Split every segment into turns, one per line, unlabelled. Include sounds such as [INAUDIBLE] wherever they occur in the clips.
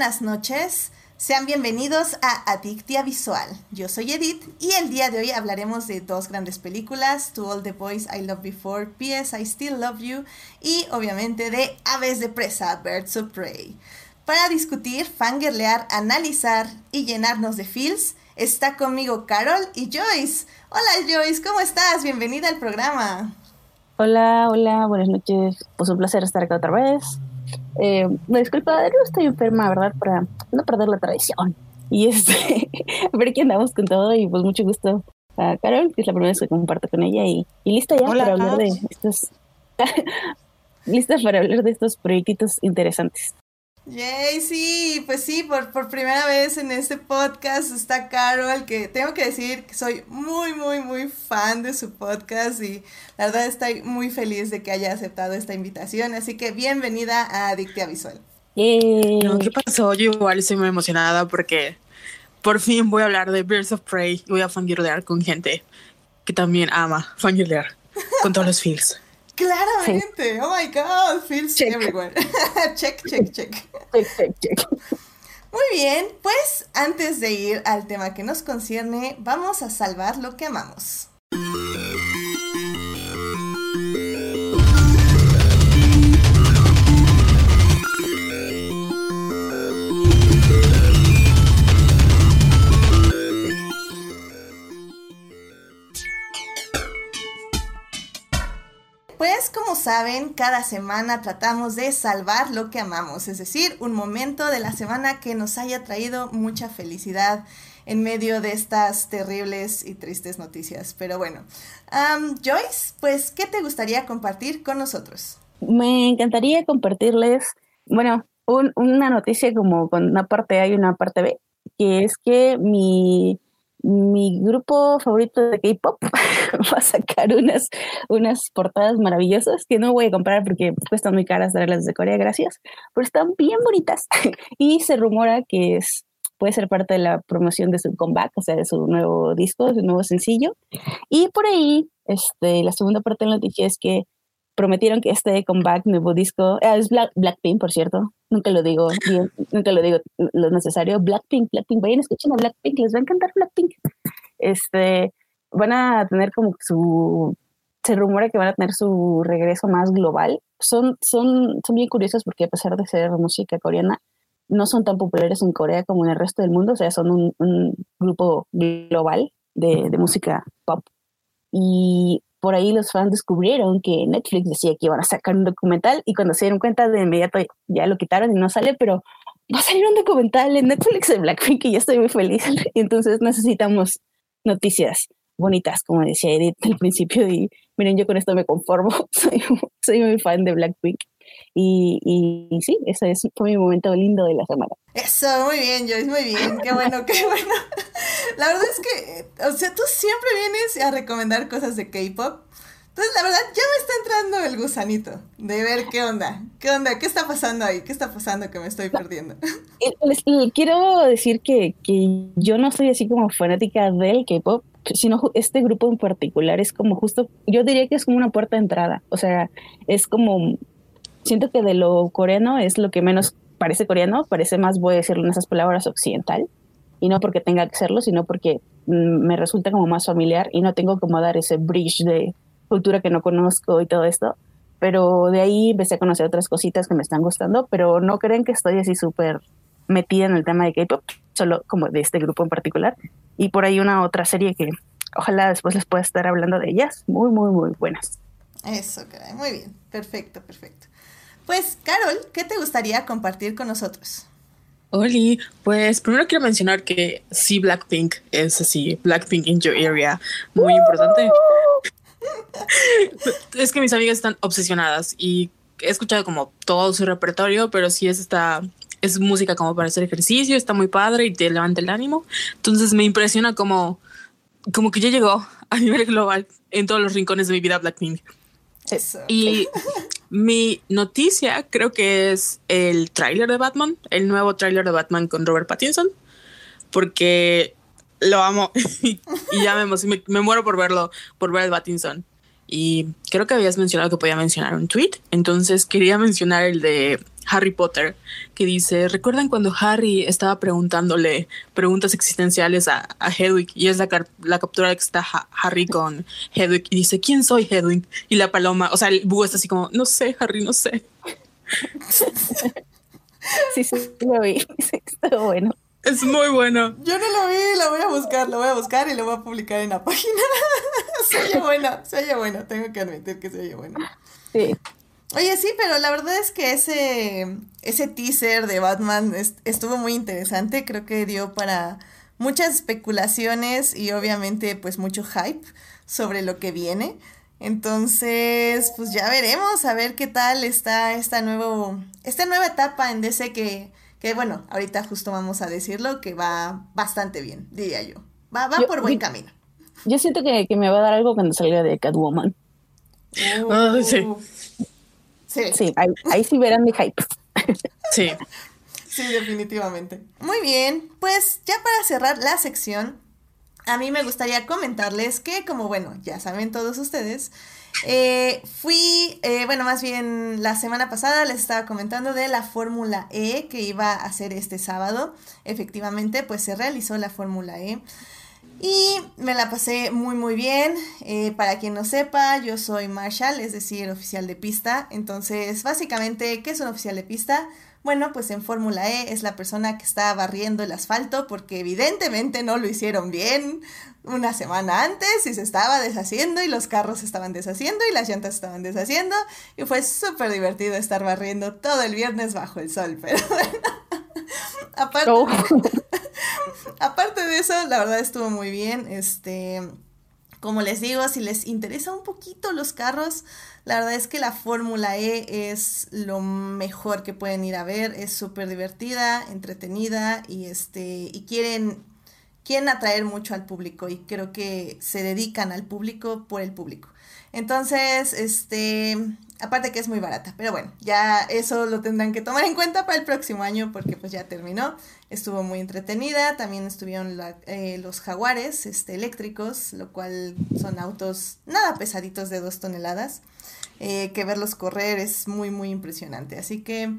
buenas noches. Sean bienvenidos a Adictia Visual. Yo soy Edith y el día de hoy hablaremos de dos grandes películas, To All the Boys I Loved Before, P.S. I Still Love You y obviamente de Aves de Presa, Birds of Prey. Para discutir, fangirlear, analizar y llenarnos de feels, está conmigo Carol y Joyce. Hola Joyce, ¿cómo estás? Bienvenida al programa.
Hola, hola, buenas noches. Pues un placer estar acá otra vez. Eh, disculpa, no estoy enferma, ¿verdad? Para no perder la tradición. Y este, [LAUGHS] a ver qué andamos con todo y pues mucho gusto a Carol, que es la primera vez que comparto con ella y, y lista ya para hablar de estos, [LAUGHS] lista para hablar de estos proyectitos interesantes.
Yay, sí, pues sí, por, por primera vez en este podcast está Carol, que tengo que decir que soy muy, muy, muy fan de su podcast y la verdad estoy muy feliz de que haya aceptado esta invitación, así que bienvenida a Adictia Visual.
¿Qué pasó? Yo igual estoy muy emocionada porque por fin voy a hablar de Birds of Prey y voy a fangirlear con gente que también ama fangirlear con todos los feels. [LAUGHS]
Claramente. Oh my god, feels check. everywhere. [LAUGHS] check, check, check. Check, check, check. Muy bien, pues antes de ir al tema que nos concierne, vamos a salvar lo que amamos. Pues como saben, cada semana tratamos de salvar lo que amamos, es decir, un momento de la semana que nos haya traído mucha felicidad en medio de estas terribles y tristes noticias. Pero bueno, Joyce, pues, ¿qué te gustaría compartir con nosotros?
Me encantaría compartirles, bueno, una noticia como con una parte A y una parte B, que es que mi mi grupo favorito de K-pop [LAUGHS] va a sacar unas, unas portadas maravillosas que no voy a comprar porque cuestan muy caras traerlas de Corea, gracias, pero están bien bonitas. [LAUGHS] y se rumora que es, puede ser parte de la promoción de su comeback, o sea, de su nuevo disco, de su nuevo sencillo. Y por ahí, este, la segunda parte de la noticia es que prometieron que este comeback, nuevo disco, ah, es Black, Blackpink, por cierto, nunca lo digo bien, nunca lo digo lo necesario, Blackpink, Blackpink, vayan, escuchen a Blackpink, les va a encantar Blackpink. Este, van a tener como su, se rumora que van a tener su regreso más global. Son, son, son bien curiosos porque a pesar de ser música coreana, no son tan populares en Corea como en el resto del mundo, o sea, son un, un grupo global de, de música pop. Y por ahí los fans descubrieron que Netflix decía que iban a sacar un documental y cuando se dieron cuenta de inmediato ya lo quitaron y no sale, pero va a salir un documental en Netflix de Blackpink y ya estoy muy feliz. [LAUGHS] Entonces necesitamos noticias bonitas, como decía Edith al principio y miren, yo con esto me conformo, [LAUGHS] soy, soy muy fan de Blackpink. Y, y, sí, ese es, fue mi momento lindo de la semana.
Eso, muy bien, Joyce, muy bien, qué bueno, qué bueno. La verdad es que, o sea, tú siempre vienes a recomendar cosas de K-pop. Entonces, la verdad, ya me está entrando el gusanito de ver qué onda, qué onda, qué está pasando ahí, qué está pasando que me estoy perdiendo.
Les, quiero decir que, que yo no soy así como fanática del K-pop, sino este grupo en particular es como justo, yo diría que es como una puerta de entrada, o sea, es como siento que de lo coreano es lo que menos parece coreano, parece más, voy a decirlo en esas palabras, occidental. Y no porque tenga que serlo, sino porque mm, me resulta como más familiar y no tengo como dar ese bridge de cultura que no conozco y todo esto. Pero de ahí empecé a conocer otras cositas que me están gustando, pero no creen que estoy así súper metida en el tema de K-pop, solo como de este grupo en particular. Y por ahí una otra serie que ojalá después les pueda estar hablando de ellas, muy, muy, muy buenas.
Eso, muy bien, perfecto, perfecto. Pues, Carol, ¿qué te gustaría compartir con nosotros?
Oli, pues primero quiero mencionar que sí, Blackpink es así, Blackpink in your area, muy importante. [LAUGHS] es que mis amigas están obsesionadas y he escuchado como todo su repertorio, pero sí es esta, es música como para hacer ejercicio, está muy padre y te levanta el ánimo. Entonces me impresiona como, como que ya llegó a [LAUGHS] nivel global en todos los rincones de mi vida Blackpink. Y [LAUGHS] mi noticia creo que es el tráiler de Batman, el nuevo tráiler de Batman con Robert Pattinson, porque lo amo [LAUGHS] y ya me, me, muero por verlo, por ver el Pattinson. Y creo que habías mencionado que podía mencionar un tweet, entonces quería mencionar el de Harry Potter, que dice, ¿recuerdan cuando Harry estaba preguntándole preguntas existenciales a, Hedwig y es la, la captura que está Harry con Hedwig y dice, ¿quién soy Hedwig? Y la paloma, o sea, el búho está así como, no sé, Harry, no sé. [LAUGHS]
sí, sí, lo vi, [LAUGHS] sí, está bueno.
Es muy bueno.
Yo no lo vi, lo voy a buscar, lo voy a buscar y lo voy a publicar en la página. [LAUGHS] se oye bueno, se oye bueno, tengo que admitir que se oye bueno. Sí. Oye, sí, pero la verdad es que ese, ese teaser de Batman estuvo muy interesante. Creo que dio para muchas especulaciones y obviamente pues mucho hype sobre lo que viene. Entonces, pues ya veremos a ver qué tal está esta, nuevo, esta nueva etapa en DC que, que, bueno, ahorita justo vamos a decirlo, que va bastante bien, diría yo. Va, va por buen camino.
Yo siento que, me va a dar algo cuando salga de Catwoman.
Uh, sí.
Sí. Sí, ahí, sí verán mi hype.
Sí.
Sí, definitivamente. Muy bien, pues ya para cerrar la sección, a mí me gustaría comentarles que, como bueno, ya saben todos ustedes, eh, fui, eh, bueno, más bien la semana pasada les estaba comentando de la Fórmula E que iba a ser este sábado. Efectivamente, pues se realizó la Fórmula E. Y me la pasé muy muy bien. Eh, para quien no sepa, yo soy Marshall, es decir, oficial de pista. Entonces, básicamente, ¿qué es un oficial de pista? Bueno, pues en Fórmula E es la persona que está barriendo el asfalto porque evidentemente no lo hicieron bien una semana antes y se estaba deshaciendo y los carros estaban deshaciendo y las llantas estaban deshaciendo y fue súper divertido estar barriendo todo el viernes bajo el sol, pero [LAUGHS] bueno. aparte, oh. [LAUGHS] aparte de eso, la verdad estuvo muy bien. Este, como les digo, si les interesa un poquito los carros, la verdad es que la Fórmula E es lo mejor que pueden ir a ver, es súper divertida, entretenida y este y quieren quieren atraer mucho al público y creo que se dedican al público por el público. Entonces, este, aparte que es muy barata, pero bueno, ya eso lo tendrán que tomar en cuenta para el próximo año porque pues ya terminó. Estuvo muy entretenida, también estuvieron eh, los jaguares este, eléctricos, lo cual son autos nada pesaditos de dos toneladas. Eh, que verlos correr es muy, muy impresionante. Así que,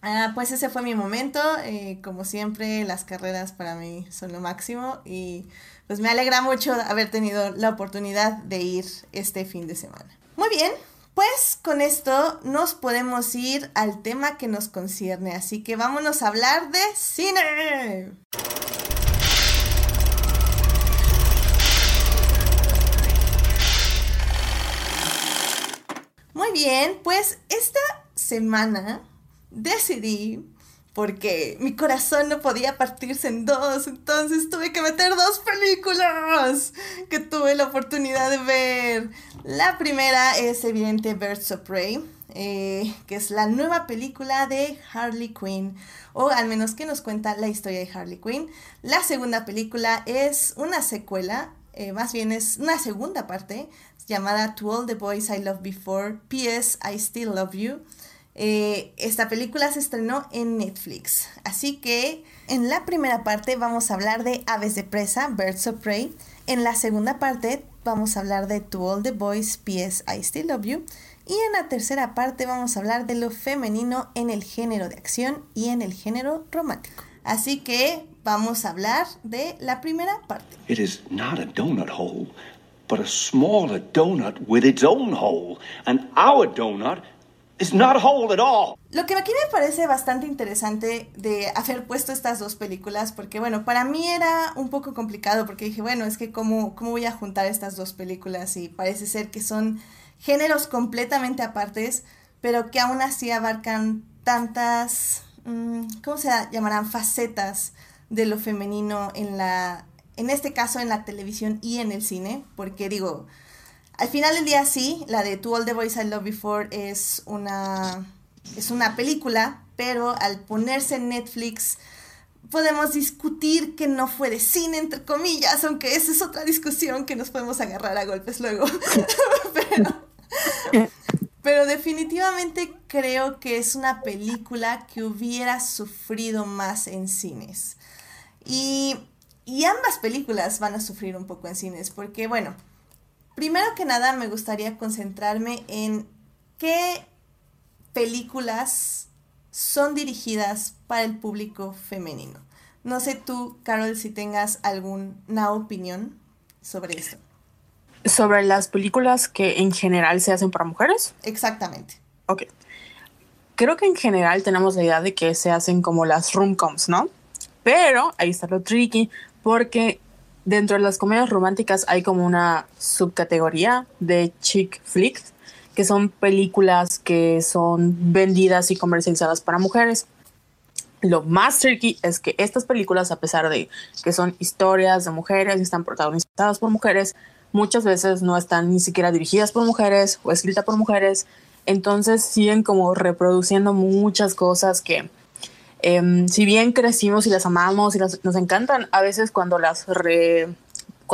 ah, pues ese fue mi momento. Eh, como siempre, las carreras para mí son lo máximo y pues me alegra mucho haber tenido la oportunidad de ir este fin de semana. Muy bien, pues con esto nos podemos ir al tema que nos concierne, así que vámonos a hablar de cine. Muy bien, pues esta semana decidí, porque mi corazón no podía partirse en dos, entonces tuve que meter dos películas que tuve la oportunidad de ver. La primera es evidente Birds of Prey, eh, que es la nueva película de Harley Quinn, o al menos que nos cuenta la historia de Harley Quinn. La segunda película es una secuela, eh, más bien es una segunda parte llamada To All the Boys I Loved Before, P.S. I Still Love You. Eh, esta película se estrenó en Netflix, así que en la primera parte vamos a hablar de Aves de Presa, Birds of Prey. En la segunda parte vamos a hablar de To All the Boys, P.S. I Still Love You. Y en la tercera parte vamos a hablar de lo femenino en el género de acción y en el género romántico. Así que vamos a hablar de la primera parte.
It is not a donut hole but a smaller donut with its own hole. And donut is not hole at all.
Lo que aquí me parece bastante interesante de haber puesto estas dos películas, porque bueno, para mí era un poco complicado, porque dije, bueno, es que cómo, cómo voy a juntar estas dos películas y parece ser que son géneros completamente apartes, pero que aún así abarcan tantas, mm, ¿cómo se llamarán? Facetas de lo femenino en la, en este caso en la televisión y en el cine, porque digo, al final del día sí, la de To All the Boys I Loved Before es una, es una película, pero al ponerse en Netflix podemos discutir que no fue de cine, entre comillas, aunque esa es otra discusión que nos podemos agarrar a golpes luego. [LAUGHS] pero, pero definitivamente creo que es una película que hubiera sufrido más en cines. Y y ambas películas van a sufrir un poco en cines, porque bueno, primero que nada me gustaría concentrarme en qué películas son dirigidas para el público femenino. No sé tú, Carol, si tengas alguna opinión sobre esto.
¿Sobre las películas que en general se hacen para mujeres?
Exactamente.
Ok. Creo que en general tenemos la idea de que se hacen como las rom-coms, ¿no? Pero ahí está lo tricky, porque dentro de las comedias románticas hay como una subcategoría de chick flicks, que son películas que son vendidas y comercializadas para mujeres. Lo más tricky es que estas películas, a pesar de que son historias de mujeres y están protagonizadas por mujeres, muchas veces no están ni siquiera dirigidas por mujeres o escritas por mujeres. Entonces siguen como reproduciendo muchas cosas que, em, si bien crecimos y las amamos y nos encantan, a veces cuando las re,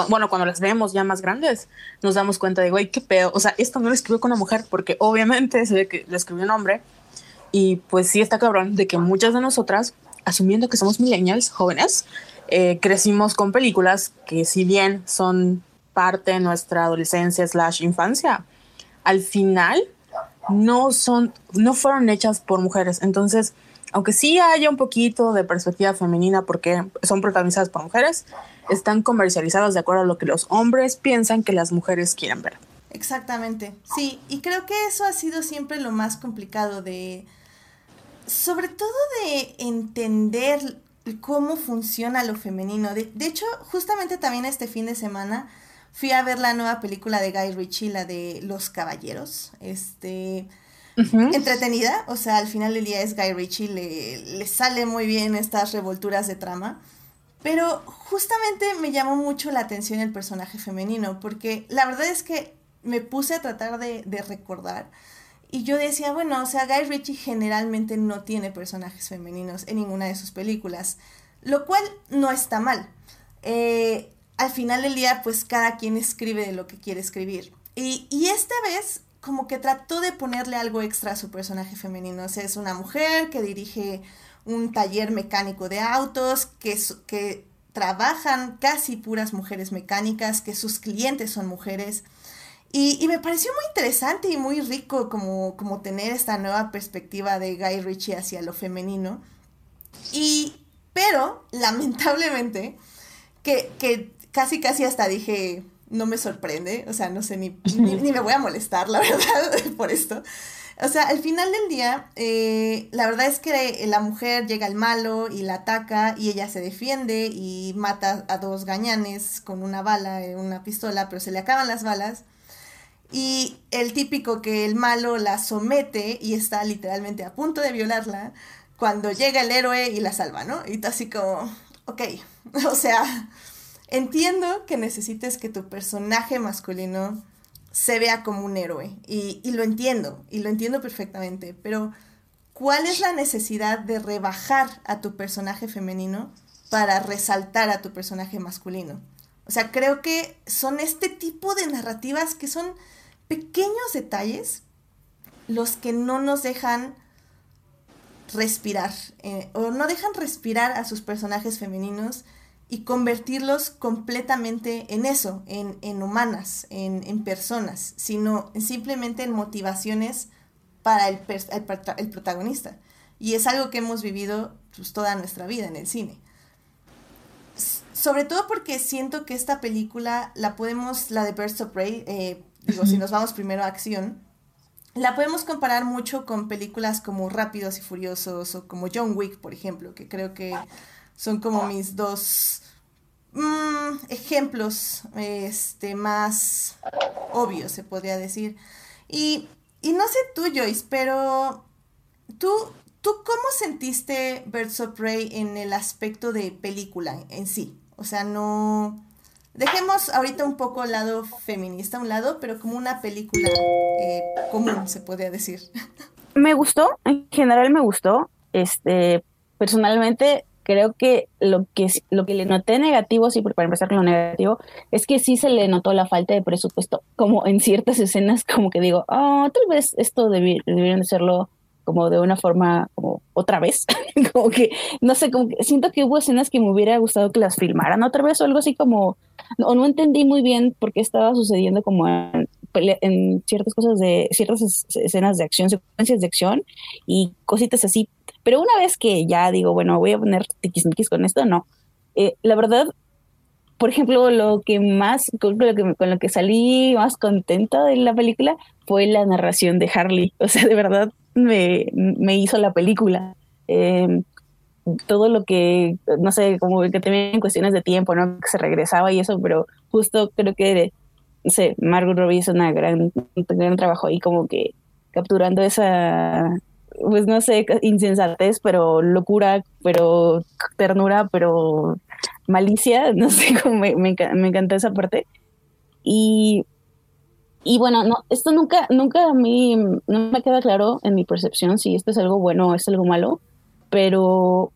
bueno, cuando las vemos ya más grandes, nos damos cuenta de, güey, qué pedo. O sea, esto no lo escribió con una mujer porque obviamente se ve que lo escribió un hombre. Y pues sí está cabrón de que muchas de nosotras, asumiendo que somos millennials jóvenes, eh, crecimos con películas que si bien son parte de nuestra adolescencia slash infancia, al final no son, no fueron hechas por mujeres. Entonces, aunque sí haya un poquito de perspectiva femenina porque son protagonizadas por mujeres, están comercializadas de acuerdo a lo que los hombres piensan que las mujeres quieren ver.
Exactamente, sí, y creo que eso ha sido siempre lo más complicado de, sobre todo de entender cómo funciona lo femenino. De, de hecho, justamente también este fin de semana fui a ver la nueva película de Guy Ritchie, la de Los Caballeros. Este. Entretenida, o sea, al final del día es Guy Ritchie, le, le sale muy bien estas revolturas de trama. Pero justamente me llamó mucho la atención el personaje femenino, porque la verdad es que me puse a tratar de, recordar. Y yo decía, bueno, o sea, Guy Ritchie generalmente no tiene personajes femeninos en ninguna de sus películas, lo cual no está mal. Eh, al final del día, pues cada quien escribe de lo que quiere escribir. Y, y esta vez, como que trató de ponerle algo extra a su personaje femenino. Es una mujer que dirige un taller mecánico de autos, que, que trabajan casi puras mujeres mecánicas, que sus clientes son mujeres. Y, y, me pareció muy interesante y muy rico como, como tener esta nueva perspectiva de Guy Ritchie hacia lo femenino. Y, pero, [LAUGHS] lamentablemente, que, que casi, casi hasta dije, no me sorprende, o sea, no sé, ni, ni, me voy a molestar, la [LAUGHS] verdad, por esto. O sea, al final del día, eh, la verdad es que la mujer llega al malo y la ataca y ella se defiende y mata a dos gañanes con una bala, una pistola, pero se le acaban las balas. Y el típico que el malo la somete y está literalmente a punto de violarla cuando llega el héroe y la salva, ¿no? Y está así como, ok, [LAUGHS] o sea, Entiendo que necesites que tu personaje masculino se vea como un héroe y, lo entiendo, y lo entiendo perfectamente, pero ¿cuál es la necesidad de rebajar a tu personaje femenino para resaltar a tu personaje masculino? O sea, creo que son este tipo de narrativas que son pequeños detalles los que no nos dejan respirar eh, o no dejan respirar a sus personajes femeninos y convertirlos completamente en eso, en, humanas, en, personas, sino simplemente en motivaciones para el, el, protagonista. Y es algo que hemos vivido pues, toda nuestra vida en el cine. sobre todo porque siento que esta película la podemos, la de Birds of Prey, eh, digo, si nos vamos primero a acción, la podemos comparar mucho con películas como Rápidos y Furiosos o como John Wick, por ejemplo, que creo que son como mis dos mm, ejemplos este, más obvios, se podría decir. Y, y no sé tú, Joyce, pero tú, ¿tú cómo sentiste Birds of Prey en el aspecto de película en sí? O sea, no... Dejemos ahorita un poco el lado feminista a un lado, pero como una película eh, común, se podría decir. [LAUGHS]
Me gustó, en general me gustó. Este, personalmente creo que lo que lo que le noté negativo, sí, para empezar con lo negativo, es que sí se le notó la falta de presupuesto, como en ciertas [LAUGHS] escenas, como que digo, oh, tal vez esto debieron hacerlo como de una forma como otra vez, [LAUGHS] como que, no sé, como que siento que hubo escenas que me hubiera gustado que las filmaran otra vez o algo así como, o no entendí muy bien por qué estaba sucediendo como en en ciertas cosas de ciertas escenas de acción, secuencias de acción y cositas así. Pero una vez que ya digo, bueno, voy a poner tiquismiquis con esto, no. Eh, la verdad, por ejemplo, lo que más, con lo que, con lo que salí más contenta de la película fue la narración de Harley. O sea, de verdad me, me hizo la película. Eh, todo lo que, no sé, como que tenían cuestiones de tiempo, ¿no? Que se regresaba y eso, pero justo creo que, sé, Margot Robbie hizo una gran, un gran trabajo ahí como que capturando esa, pues no sé, insensatez, pero locura, pero ternura, pero malicia, [LAUGHS] no sé, cómo me, me, me encantó esa parte. Y, y bueno, no, esto nunca, nunca a mí, no me queda claro en mi percepción si esto es algo bueno o es algo malo pero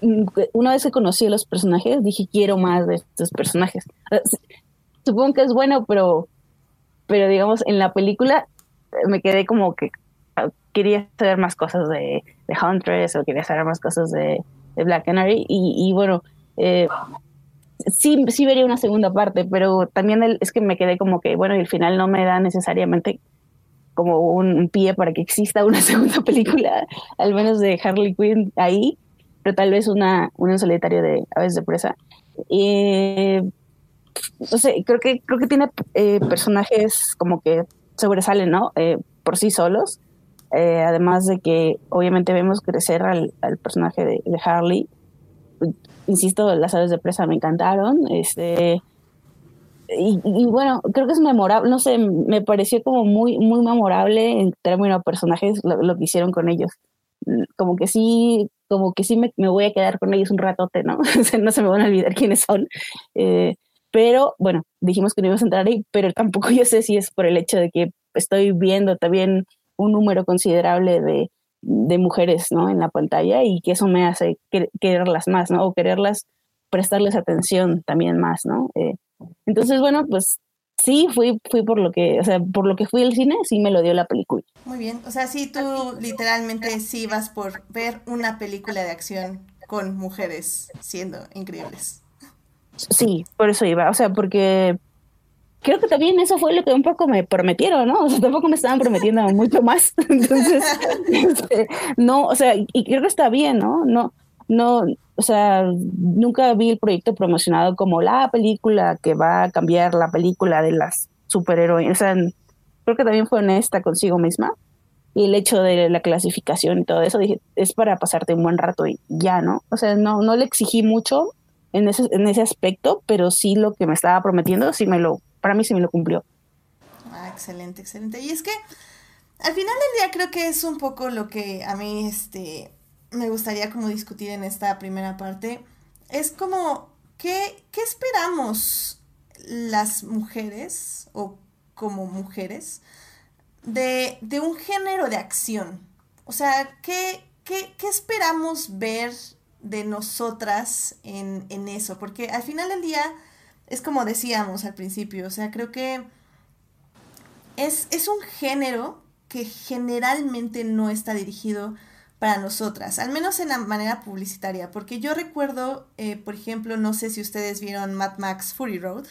mm, una vez que conocí a los personajes, dije, quiero más de estos personajes. Supongo que es bueno, pero, pero digamos, en la película eh, me quedé como que ah, quería saber más cosas de, de Huntress o quería saber más cosas de, Black Canary. Y, bueno, eh, sí, sí vería una segunda parte, pero también es que me quedé como que, bueno, y el final no me da necesariamente como un pie para que exista una [LAUGHS] segunda película, al menos de Harley Quinn ahí, pero tal vez una, un solitario de Aves de Presa. Eh, no sé, creo que, creo que tiene eh, personajes como que sobresalen, ¿no? Eh, por sí solos. además de que obviamente vemos crecer al, personaje de, de, Harley. Insisto, las aves de presa me encantaron. Este, y, bueno, creo que es memorable, no sé, me pareció como muy, muy memorable en términos de personajes lo, que hicieron con ellos. Como que sí, como que sí me, voy a quedar con ellos un ratote, ¿no? [LAUGHS] no se me van a olvidar quiénes son. Eh, pero bueno, dijimos que no íbamos a entrar ahí, pero tampoco [LAUGHS] yo sé si es por el hecho de que estoy viendo también un número considerable de, mujeres, ¿no? En la pantalla y que eso me hace quererlas más, ¿no? O quererlas, prestarles atención también más, ¿no? Eh, entonces, bueno, pues sí, fui, fui por lo que, o sea, por lo que fui al cine, sí me lo dio la película.
Muy bien, o sea, sí, tú literalmente sí vas por ver una película de acción con mujeres siendo increíbles.
Sí, por eso iba, o sea, porque creo que también eso fue lo que un poco me prometieron, ¿no? [LAUGHS] O sea, tampoco me estaban prometiendo mucho más. [LAUGHS] Entonces, [LAUGHS] este, no, o sea, y creo que está bien, ¿no? No, no, o sea, nunca vi el proyecto promocionado como la película que va a cambiar la película de las superhéroes. O sea, creo que también fue honesta consigo misma. Y el hecho de la clasificación y todo eso, dije, es para pasarte un buen rato y ya, ¿no? O sea, no, no le exigí mucho en ese, en ese aspecto, pero sí lo que me estaba prometiendo, sí me lo, para mí sí me lo cumplió.
Ah, excelente, excelente. Y es que al final del día creo que es un poco lo que a mí, este, me gustaría como discutir en esta primera parte es como, ¿qué, qué esperamos las mujeres o como mujeres de, de un género de acción? O sea, ¿qué, qué, qué esperamos ver de nosotras en, en, eso? Porque al final del día es como decíamos al principio, o sea, creo que es, es un género que generalmente no está dirigido para nosotras, al menos en la manera publicitaria, porque yo recuerdo, eh, por ejemplo, no sé si ustedes vieron Mad Max Fury Road.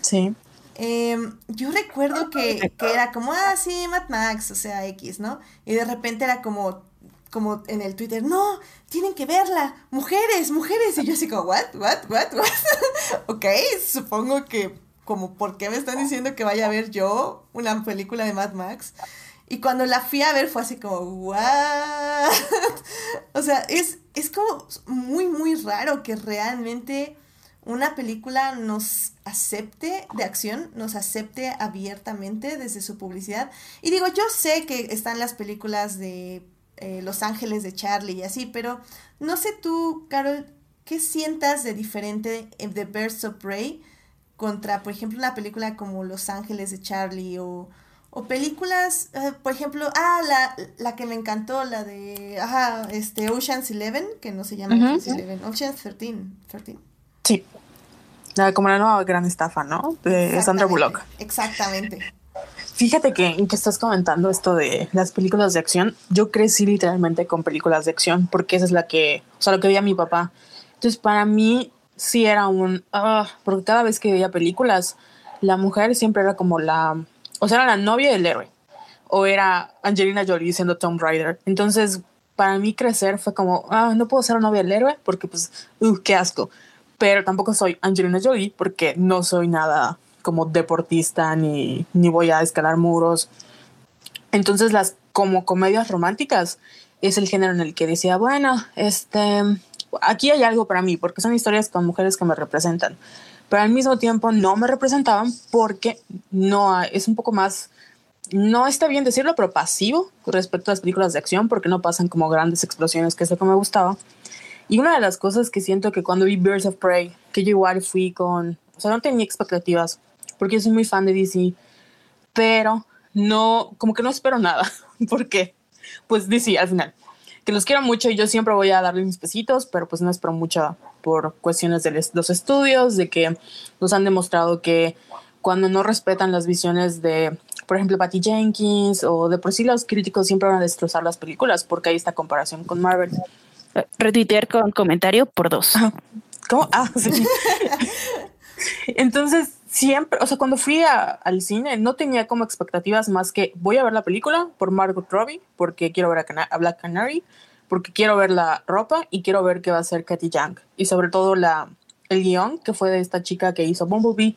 Sí.
Em, yo recuerdo que, que, era como, ah, sí, Mad Max, o sea, X, ¿no? Y de repente era como, como en el Twitter, no, tienen que verla, mujeres, mujeres. Y yo así como, what, what, what, what. [LAUGHS] ok, supongo que, como, ¿por qué me están diciendo que vaya a ver yo una película de Mad Max? Y cuando la fui a ver fue así como, ¿what? [LAUGHS] o sea, es, es como muy, muy raro que realmente una película nos acepte de acción, nos acepte abiertamente desde su publicidad. Y digo, yo sé que están las películas de eh, Los Ángeles de Charlie y así, pero no sé tú, Carol, ¿qué sientas de diferente de Birds of Prey contra, por ejemplo, una película como Los Ángeles de Charlie o o películas, eh, por ejemplo, ah, la, la que me encantó, la de, ajá, este, Ocean's Eleven, que no se llama Ocean's Eleven, Ocean's 13, 13.
Sí, la, como la nueva gran estafa, ¿no? De Sandra Bullock.
Exactamente.
Fíjate que, que estás comentando esto de las películas de acción. Yo crecí literalmente con películas de acción porque esa es la que, o sea, lo que veía mi papá. Entonces, para mí sí era un, ah, porque cada vez que veía películas, la mujer siempre era como la, o sea, era la novia del héroe, o era Angelina Jolie siendo Tom Raider. Entonces, para mí crecer fue como, ah, no puedo ser la novia del héroe porque pues, uh, qué asco. Pero tampoco soy Angelina Jolie porque no soy nada como deportista ni, ni voy a escalar muros. Entonces las como comedias románticas es el género en el que decía, bueno, este, aquí hay algo para mí, porque son historias con mujeres que me representan, pero al mismo tiempo no me representaban porque no es un poco más, no está bien decirlo, pero pasivo respecto a las películas de acción, porque no pasan como grandes explosiones, que es lo que me gustaba. Y una de las cosas que siento que cuando vi Birds of Prey, que yo igual fui con, o sea, no tenía expectativas, porque yo soy muy fan de DC, pero no, como que no espero nada, [LAUGHS] porque, pues DC al final que los quiero mucho y yo siempre voy a darle mis pesitos, pero pues no espero mucho por cuestiones de los estudios, de que nos han demostrado que cuando no respetan las visiones de, por ejemplo, Patty Jenkins o de por sí los críticos siempre van a destrozar las películas porque hay esta comparación con Marvel.
Retuitear con comentario por dos.
¿Cómo? Ah, sí. [LAUGHS] Entonces, siempre, o sea, cuando fui al cine no tenía como expectativas más que voy a ver la película por Margot Robbie, porque quiero ver a, Black Canary, porque quiero ver la ropa y quiero ver qué va a hacer Katy Young. Y sobre todo la, el guion que fue de esta chica que hizo Bumblebee.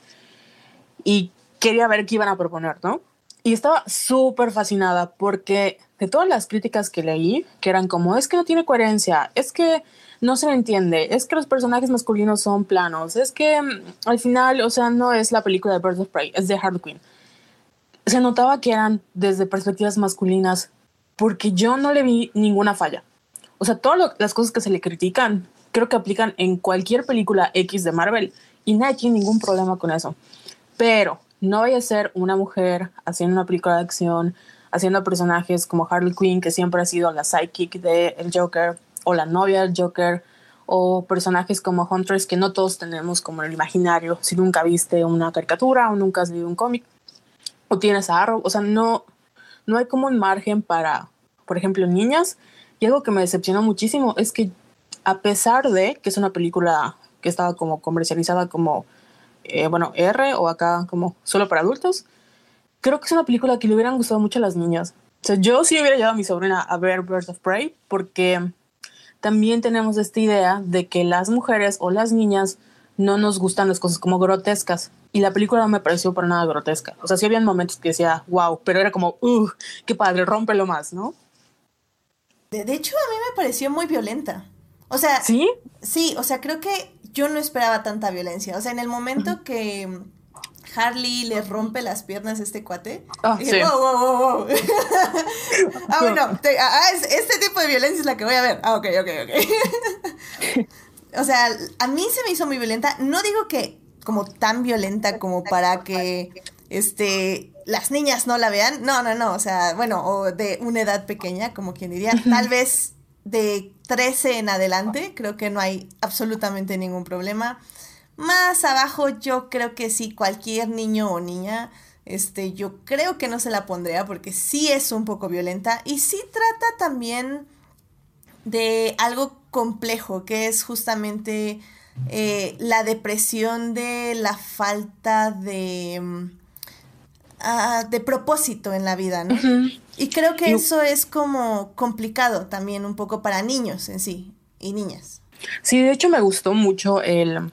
Y quería ver qué iban a proponer, ¿no? Y estaba súper fascinada porque de todas las críticas que leí, que eran como, es que no tiene coherencia, es que no se entiende, es que los personajes masculinos son planos, es que mm, al final, o sea, no es la película de Birds of Prey, es de Harley Quinn. Se notaba que eran desde perspectivas masculinas porque yo no le vi ninguna falla. O sea, todas las cosas que se le critican creo que aplican en cualquier película X de Marvel y nadie tiene ningún problema con eso. Pero no vaya a ser una mujer haciendo una película de acción, haciendo personajes como Harley Quinn, que siempre ha sido la sidekick de el Joker, o la novia del Joker o personajes como Huntress que no todos tenemos como el imaginario si nunca viste una caricatura o nunca has leído un cómic o tienes a Arrow, o sea, no, no hay como un margen para, por ejemplo, niñas. Y algo que me decepcionó muchísimo es que a pesar de que es una película que estaba como comercializada como, eh, bueno, R o acá como solo para adultos, creo que es una película que le hubieran gustado mucho a las niñas. O sea, yo sí hubiera llevado a mi sobrina a ver Birds of Prey porque también tenemos esta idea de que las mujeres o las niñas no nos gustan las cosas como grotescas. Y la película no me pareció para nada grotesca. O sea, sí había momentos que decía, wow, pero era como, uh, qué padre, rómpelo más, ¿no?
De, hecho, a mí me pareció muy violenta. O sea,
¿sí?
Sí, o sea, creo que yo no esperaba tanta violencia. O sea, en el momento que Harley le rompe las piernas a este cuate.
Oh,
dije, wow, wow, wow, wow. [LAUGHS] ah, bueno, ah, ah este tipo de violencia es la que voy a ver. Ah, ok, ok, ok. [LAUGHS] o sea, a mí se me hizo muy violenta. No digo que como tan violenta como para que este las niñas no la vean. No, no, no. O sea, bueno, o de una edad pequeña, como quien diría. Tal vez de 13 en adelante, creo que no hay absolutamente ningún problema. Más abajo yo creo que sí, cualquier niño o niña, este, yo creo que no se la pondría porque sí es un poco violenta y sí trata también de algo complejo, que es justamente eh, la depresión de la falta de, mm, ah, de propósito en la vida, ¿no? Y creo que eso es como complicado también un poco para niños en sí y niñas.
Sí, de hecho me gustó mucho el,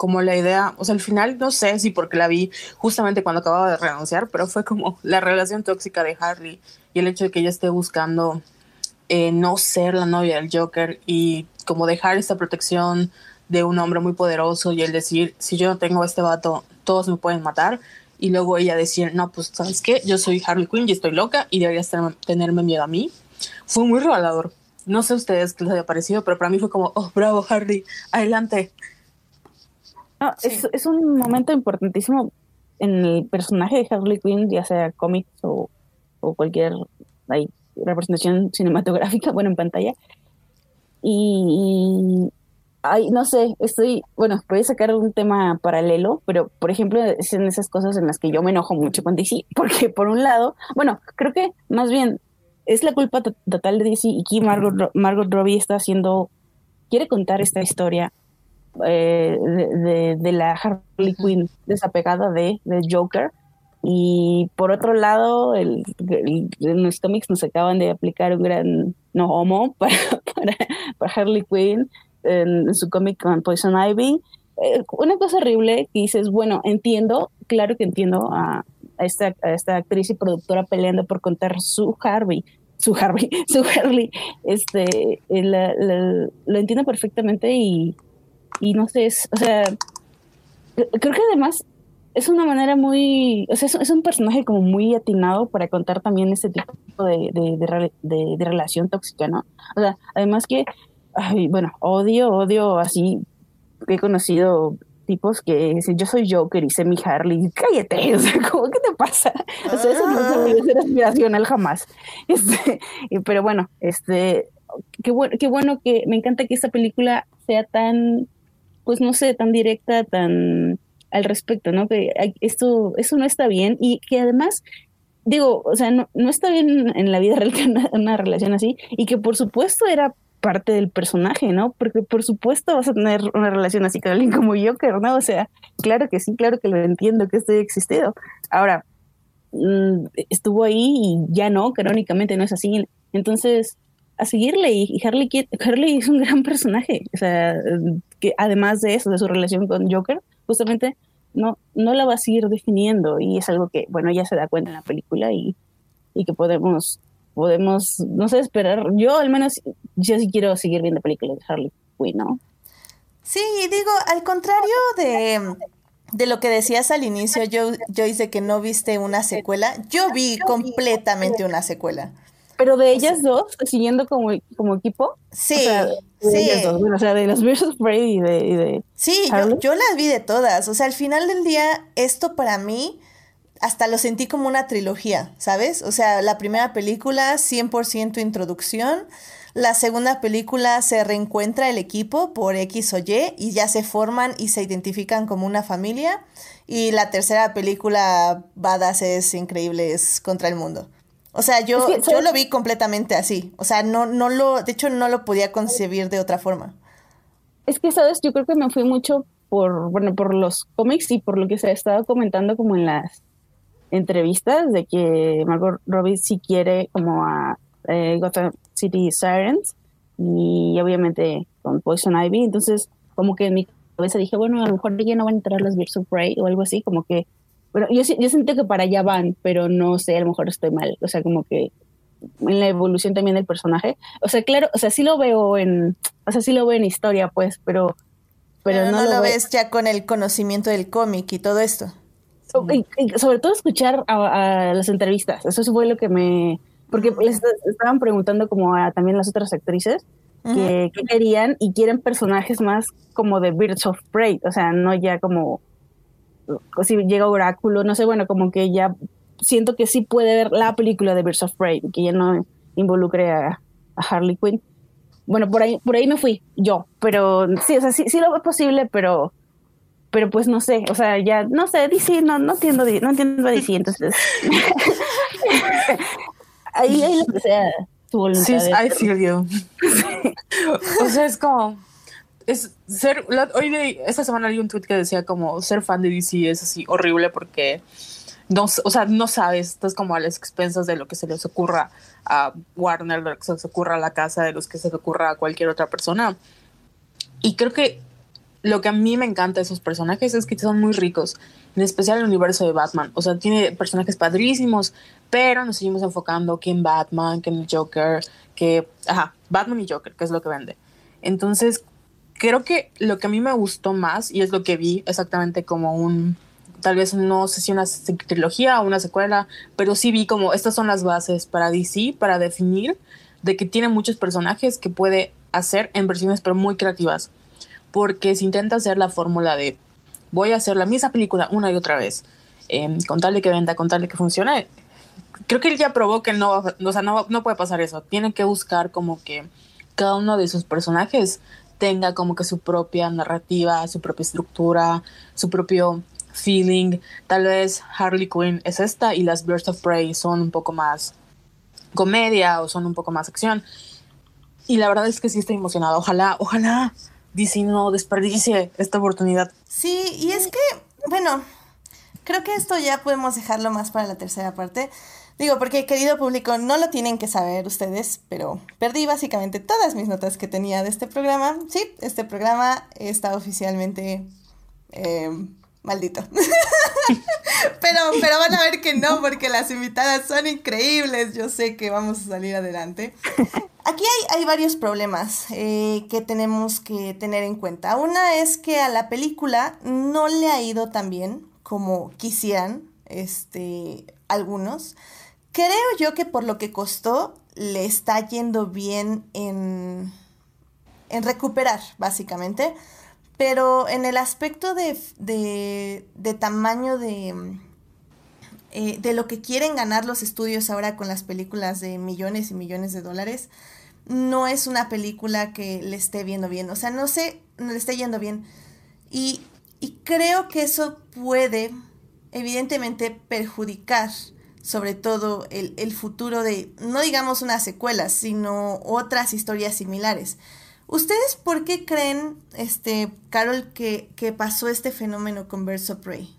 como la idea, o sea, al final no sé si porque la vi justamente cuando acababa de renunciar, pero fue como la relación tóxica de Harley y el hecho de que ella esté buscando eh, no ser la novia del Joker y como dejar esta protección de un hombre muy poderoso y el decir, si yo no tengo este vato, todos me pueden matar. Y luego ella decir, no, pues, ¿sabes qué? Yo soy Harley Quinn y estoy loca y deberías tenerme miedo a mí. Fue muy revelador. No sé a ustedes qué les haya parecido, pero para mí fue como, oh, bravo, Harley, adelante.
No, es, es, un momento importantísimo en el personaje de Harley Quinn, ya sea cómics o, o cualquier hay, representación [LAUGHS] cinematográfica, bueno, en pantalla. Y, ay, no sé, estoy, bueno, voy a sacar un tema paralelo, pero por ejemplo, es en esas cosas en las que yo me enojo mucho con DC, [LAUGHS] porque por un lado, bueno, creo que más bien es la culpa total de DC y que Margot, Margot Robbie está haciendo, quiere contar esta historia eh, de, de, la Harley Quinn desapegada de, de Joker. Y por otro lado, el, en los cómics nos acaban de aplicar un gran no homo [LAUGHS] para, para, Harley Quinn en, su cómic con Poison Ivy. Eh, una cosa horrible que dices, bueno, entiendo, claro que entiendo a, esta, a esta actriz y productora peleando por contar su Harvey, su Harvey, [LAUGHS] su Harley, este, eh, lo entiendo perfectamente y, y no sé, es, o sea, creo que además es una manera muy, o sea, es, un personaje como muy atinado para contar también este tipo de, de, relación tóxica, ¿no? O sea, además que, bueno, odio, odio así, he conocido tipos que dicen, yo soy Joker y sé mi Harley, cállate, [LAUGHS] o sea, ¿cómo que te pasa? O sea, eso no se ser aspiracional jamás. [LAUGHS] Este, pero bueno, este, qué bueno, qué bueno que, me encanta que esta película sea tan, pues no sé, tan directa, tan al respecto, ¿no? Que esto, eso no está bien y que además, digo, o sea, no, no está bien en la vida [LAUGHS] real que una, relación así y que por supuesto era parte del personaje, ¿no? Porque por supuesto vas a tener una relación así con alguien como Joker, ¿no? O sea, claro que sí, claro que lo entiendo, que esto ha existido. Ahora, mm, estuvo ahí y ya no, canónicamente no es así. Entonces, a seguirle y, Harley, [LAUGHS] Harley es un gran personaje, o sea, que además de eso, de su relación con Joker, justamente no, no la va a seguir definiendo y es algo que, bueno, ya se da cuenta en la película y, y que podemos, podemos, no sé, esperar. Yo al menos, yo sí quiero seguir viendo películas de Harley Quinn, ¿no?
Sí, digo, al contrario de, de lo que decías al inicio, yo, yo hice que no viste una secuela, yo vi completamente una secuela.
Pero de ellas dos, siguiendo como, como equipo.
Sí, sí.
o sea, de las [LAUGHS] versus Freddy y de,
Sí, yo, las vi de todas. O sea, al final del día, esto para mí hasta lo sentí como una trilogía, ¿sabes? O sea, la primera película, 100% introducción. La segunda película se reencuentra el equipo por X o Y y ya se forman y se identifican como una familia. Y la tercera película, Badasses Increíbles contra el Mundo. O sea, yo, yo lo vi completamente así. O sea, no, no lo, de hecho, no lo podía concebir de otra forma.
Es que, sabes, yo creo que me fui mucho por, bueno, por los cómics y por lo que se ha estado comentando como en las entrevistas de que Margot Robbie sí quiere como a eh, Gotham City Sirens y obviamente con Poison Ivy. Entonces, como que en mi cabeza dije, bueno, a lo mejor ya no van a entrar los Birds of Prey o algo así, como que bueno, yo, yo siento que para allá van, pero no sé, a lo mejor estoy mal. O sea, como que en la evolución también del personaje. O sea, claro, o sea, sí lo veo en, o sea, sí lo veo en historia, pues, pero,
pero, no, lo, ves ya con el conocimiento del cómic y todo esto.
sobre todo escuchar a, las entrevistas. Eso fue lo que me, porque les estaban preguntando como a también las otras actrices que, que, querían y quieren personajes más como de Birds of Prey, o sea, no ya como si llega Oráculo, no sé, bueno, como que ya siento que sí puede ver la película de Birds of Prey, que ya no involucre a, Harley Quinn. Bueno, por ahí, por ahí me fui yo, pero sí, o sea, sí, sí lo veo posible, pero, pero pues no sé, o sea, ya, no sé, DC, no, no entiendo, no entiendo a DC, entonces. [LAUGHS] ahí, ahí lo que sea tu voluntad.
Sí, I feel you. o sea, es como es ser, hoy de, esta semana leí un tweet que decía como ser fan de DC es así horrible porque no, o sea, no sabes, estás como a las expensas de lo que se les ocurra a Warner, de lo que se les ocurra a la casa, de los que se les ocurra a cualquier otra persona. Y creo que lo que a mí me encanta de esos personajes es que son muy ricos, en especial el universo de Batman. O sea, tiene personajes padrísimos, pero nos seguimos enfocando que en Batman, que en Joker, que, ajá, Batman y Joker, que es lo que vende. Entonces, creo que lo que a mí me gustó más, y es lo que vi exactamente como un, tal vez no sé si una trilogía o una secuela, pero sí vi como estas son las bases para DC, para definir de que tiene muchos personajes que puede hacer en versiones pero muy creativas. Porque si intenta hacer la fórmula de voy a hacer la misma película una y otra vez, eh, con tal de que venda, con que funcione, creo que él ya probó que no, o sea, no, no puede pasar eso. Tiene que buscar como que cada uno de sus personajes tenga como que su propia narrativa, su propia estructura, su propio feeling. Tal vez Harley Quinn es esta y las Birds of Prey son un poco más comedia o son un poco más acción. Y la verdad es que sí estoy emocionada. Ojalá, ojalá DC no desperdicie esta oportunidad.
Sí, y es que, bueno, creo que esto ya podemos dejarlo más para la tercera parte. Digo, porque querido público, no lo tienen que saber ustedes, pero perdí básicamente todas mis notas que tenía de este programa. Sí, este programa está oficialmente eh, maldito. [LAUGHS] pero, pero van a ver que no, porque las invitadas son increíbles. Yo sé que vamos a salir adelante. Aquí hay, hay varios problemas eh, que tenemos que tener en cuenta. Una es que a la película no le ha ido tan bien como quisieran este, algunos. Creo yo que por lo que costó, le está yendo bien en, en recuperar, básicamente. Pero en el aspecto de, de, de tamaño de, eh, de lo que quieren ganar los estudios ahora con las películas de millones y millones de dólares, no es una película que le esté viendo bien. O sea, no sé, no le esté yendo bien. Y, y creo que eso puede, evidentemente, perjudicar sobre todo el, el, futuro de, no digamos una secuela, sino otras historias similares. ¿Ustedes por qué creen, este, Carol, que, que pasó este fenómeno con Birds of Prey?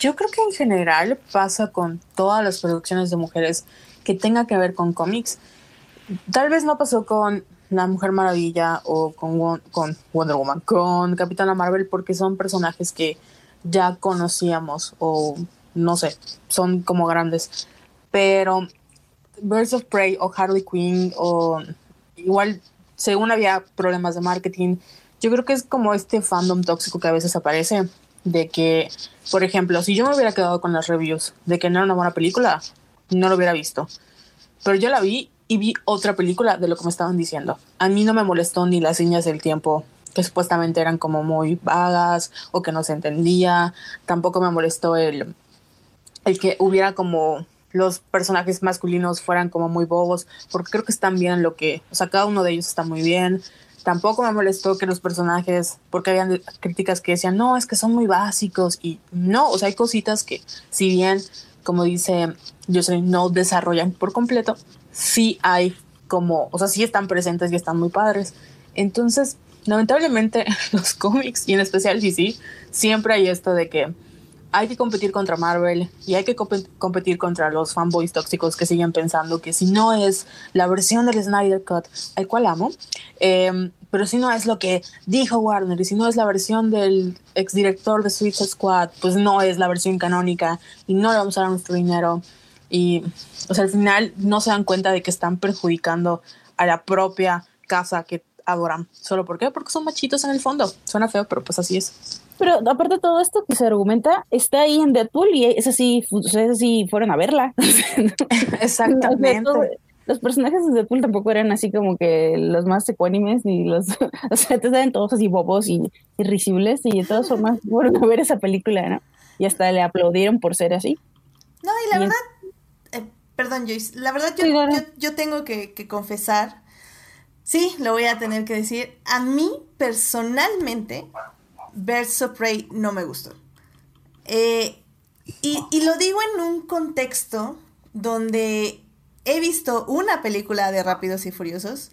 Yo creo que en general pasa con todas las producciones de mujeres que tenga que ver con cómics. Tal vez no pasó con La Mujer Maravilla o con, con Wonder Woman, con Capitana Marvel, porque son personajes que ya conocíamos o no sé, son como grandes. Pero Birds of Prey o Harley Quinn o igual, según había problemas de marketing, yo creo que es como este fandom tóxico que a veces aparece de que, por ejemplo, si yo me hubiera quedado con las reviews de que no era una buena película, no lo hubiera visto. Pero yo la vi y vi otra película de lo que me estaban diciendo. A mí no me molestó ni las señas del tiempo que supuestamente eran como muy vagas o que no se entendía. Tampoco me molestó el, el que hubiera como los personajes masculinos fueran como muy bobos, porque creo que están bien lo que, o sea, cada uno de ellos está muy bien. Tampoco me molestó que los personajes, porque habían críticas que decían, no, es que son muy básicos y no, o sea, hay cositas que si bien, como dice Jocelyn, no desarrollan por completo, sí hay como, o sea, sí están presentes y están muy padres. Entonces, lamentablemente [LAUGHS] los cómics y en especial DC, siempre hay esto de que hay que competir contra Marvel y hay que competir contra los fanboys tóxicos que siguen pensando que si no es la versión del Snyder Cut, al cual amo, eh, pero si no es lo que dijo Warner y si no es la versión del exdirector de Suicide Squad, pues no es la versión canónica y no le vamos a dar nuestro dinero. Y, o sea, al final no se dan cuenta de que están perjudicando a la propia casa que adoran. ¿Solo por qué? Porque son machitos en el fondo. Suena feo, pero pues así es.
Pero aparte de todo esto que se argumenta, está ahí en Deadpool y es así, es así fueron a verla. [LAUGHS]
Exactamente.
los personajes de Deadpool tampoco eran así como que los más ecuánimes ni los, [LAUGHS] o sea, te salen todos así bobos y, risibles y de todas formas [LAUGHS] fueron a ver esa película, ¿no? Y hasta le aplaudieron por ser así.
No, y la verdad, eh, perdón Joyce, la verdad yo, yo, yo, tengo que, que confesar, sí, lo voy a tener que decir, a mí personalmente Birds of Prey no me gustó. Eh, y, y, lo digo en un contexto donde he visto una película de Rápidos y Furiosos,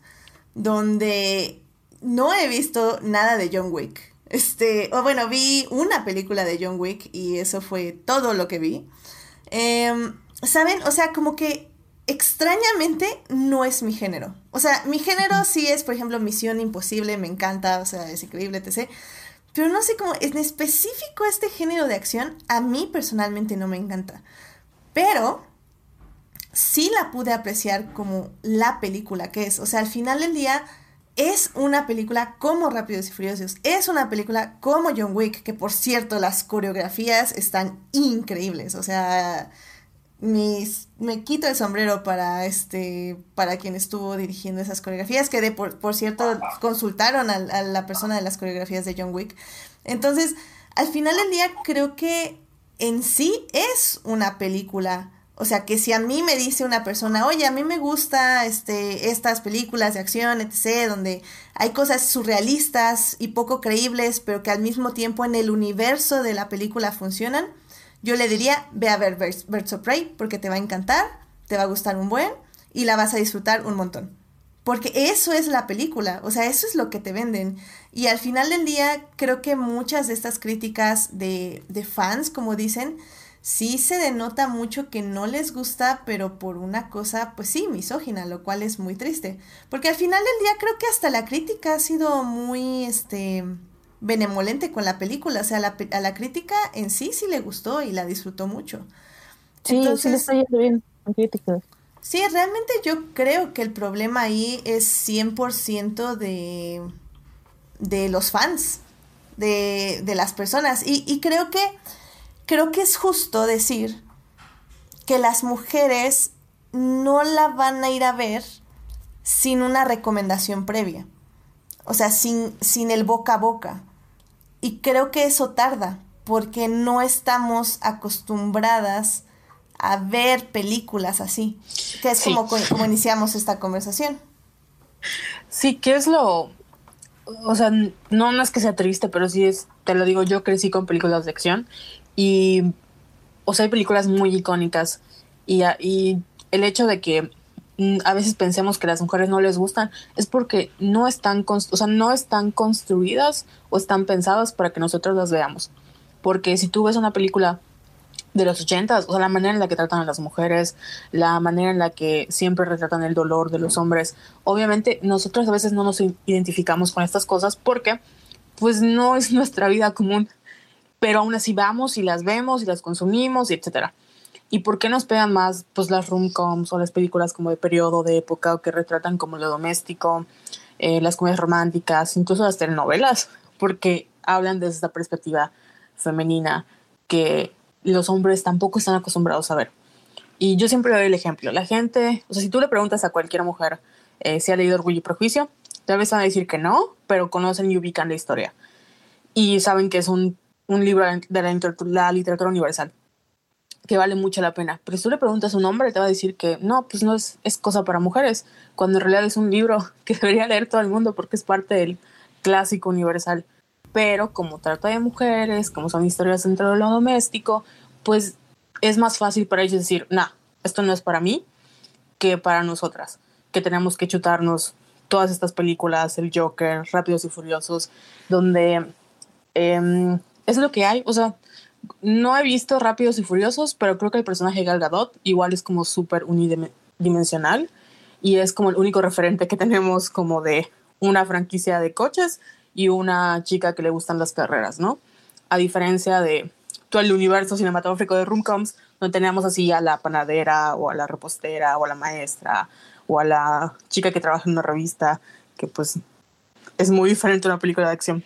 donde no he visto nada de John Wick. Este, o bueno, vi una película de John Wick y eso fue todo lo que vi. Eh, ¿Saben? O sea, como que extrañamente no es mi género. O sea, mi género sí es, por ejemplo, Misión Imposible, me encanta, o sea, es increíble, etc. Pero no sé cómo, en específico este género de acción, a mí personalmente no me encanta. Pero sí la pude apreciar como la película que es. O sea, al final del día es una película como Rápidos y Furiosos. Es una película como John Wick, que por cierto las coreografías están increíbles. O sea, mis, me quito el sombrero para este para quien estuvo dirigiendo esas coreografías que de por, por cierto consultaron a, a, la persona de las coreografías de John Wick. Entonces al final del día creo que en sí es una película. O sea que si a mí me dice una persona oye a mí me gusta este estas películas de acción etc donde hay cosas surrealistas y poco creíbles pero que al mismo tiempo en el universo de la película funcionan yo le diría, ve a ver Birds of Prey porque te va a encantar, te va a gustar un buen y la vas a disfrutar un montón. Porque eso es la película, o sea, eso es lo que te venden. Y al final del día, creo que muchas de estas críticas de, de fans, como dicen, sí se denota mucho que no les gusta, pero por una cosa, pues sí, misógina, lo cual es muy triste. Porque al final del día creo que hasta la crítica ha sido muy, este, benevolente con la película. O sea, la, a la crítica en sí sí le gustó y la disfrutó mucho.
Sí, sí le está yendo bien con críticas.
Sí, realmente yo creo que el problema ahí es 100% de, de los fans, de, de las personas. Y, y creo que creo que es justo decir que las mujeres no la van a ir a ver sin una recomendación previa. O sea, sin, sin el boca a boca. Y creo que eso tarda, porque no estamos acostumbradas a ver películas así, que es como, como iniciamos esta conversación.
Sí, que es lo, o sea, no, no es que sea triste, pero sí es, te lo digo, yo crecí con películas de acción y, o sea, hay películas muy icónicas y, y el hecho de que a veces pensemos que las mujeres no les gustan es porque no están, o sea, no están construidas o están pensadas para que nosotros las veamos. Porque si tú ves una película de los ochentas, o sea, la manera en la que tratan a las mujeres, la manera en la que siempre retratan el dolor de los hombres. Obviamente, nosotros a veces no nos identificamos con estas cosas porque, pues, no es nuestra vida común, pero aún así vamos y las vemos y las consumimos y etcétera. ¿Y por qué nos pegan más, pues, las rom-coms o las películas como de periodo, de época, o que retratan como lo doméstico, eh, las comedias románticas, incluso las telenovelas? Porque hablan desde esta perspectiva femenina que los hombres tampoco están acostumbrados a ver. Y yo siempre doy el ejemplo. La gente, o sea, si tú le preguntas a cualquier mujer eh, si ha leído Orgullo y Prejuicio, tal vez van a decir que no, pero conocen y ubican la historia. Y saben que es un, un libro de la, la, literatura universal, que vale mucho la pena. Pero si tú le preguntas a un hombre, te va a decir que no, pues no es, es cosa para mujeres, cuando en realidad es un libro [LAUGHS] que debería leer todo el mundo porque es parte del clásico universal pero como trata de mujeres, como son historias dentro de lo doméstico, pues es más fácil para ellos decir, nah, esto no es para mí, que para nosotras, que tenemos que chutarnos todas estas películas, el Joker, Rápidos y Furiosos, donde eh, es lo que hay, o sea, no he visto Rápidos y Furiosos, pero creo que el personaje de Gal Gadot igual es como súper unidimensional y es como el único referente que [LAUGHS] tenemos como de una franquicia de coches y una chica que le gustan las carreras, ¿no? A diferencia de todo el universo cinematográfico de Roomcoms, donde teníamos así a la panadera o a la repostera o a la maestra o a la chica que trabaja en una revista, que pues es muy diferente a una película de acción.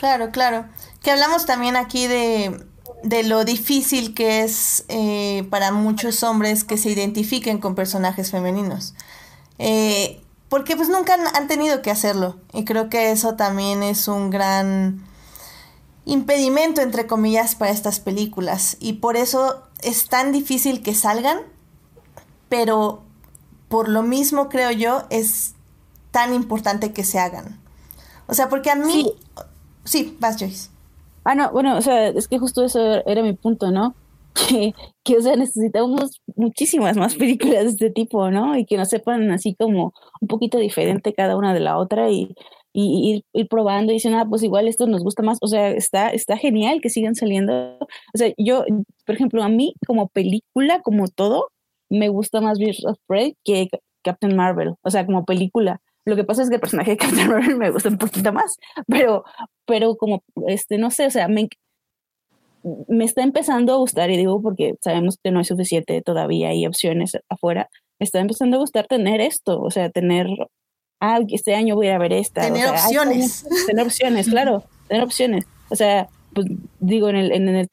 Claro, claro. Que hablamos también aquí de, de lo difícil que es eh, para muchos hombres que se identifiquen con personajes femeninos. Eh, porque pues nunca han, tenido que hacerlo. Y creo que eso también es un gran impedimento, entre comillas, para estas películas. Y por eso es tan difícil que salgan, pero por lo mismo creo yo es tan importante que se hagan. O sea, porque a mí... vas Joyce.
Ah, no, bueno, o sea, es que justo eso era mi punto, ¿no? [LAUGHS] que, que, o sea, necesitamos muchísimas más películas de este tipo, ¿no? Y que nos sepan así como un poquito diferente cada una de la otra y, y, ir, probando y diciendo, ah, pues igual esto nos gusta más. O sea, está, está genial que sigan saliendo. O sea, yo, por ejemplo, a mí como película, como todo, me gusta más Birds of Prey que Captain Marvel. O sea, como película. Lo que pasa es que el personaje de Captain Marvel me gusta un poquito más, pero, pero como, este, no sé, o sea, me, me está empezando a gustar, y digo porque sabemos que no es suficiente todavía, hay opciones afuera, me está empezando a gustar tener esto, o sea, tener, ah, este año voy a ver esta.
Tener opciones.
tener opciones, claro, tener opciones. O sea, pues digo, en el, en el,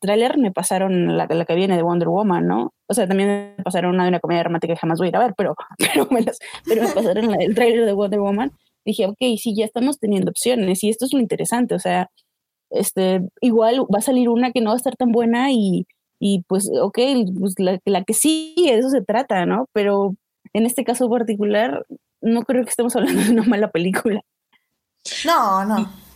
trailer me pasaron la, la, que viene de Wonder Woman, ¿no? O sea, también me pasaron una de una comedia romántica que jamás voy a ir a ver, pero, [LAUGHS] pero, me, pero me pasaron el trailer de Wonder Woman. Dije, ok, sí, ya estamos teniendo opciones y esto es lo interesante, o sea, este, igual va a salir una que no va a estar tan buena y, y pues, ok, pues la, la que sí, eso se trata, ¿no? Pero en este caso particular, no creo que estemos hablando de una mala película.
No, no.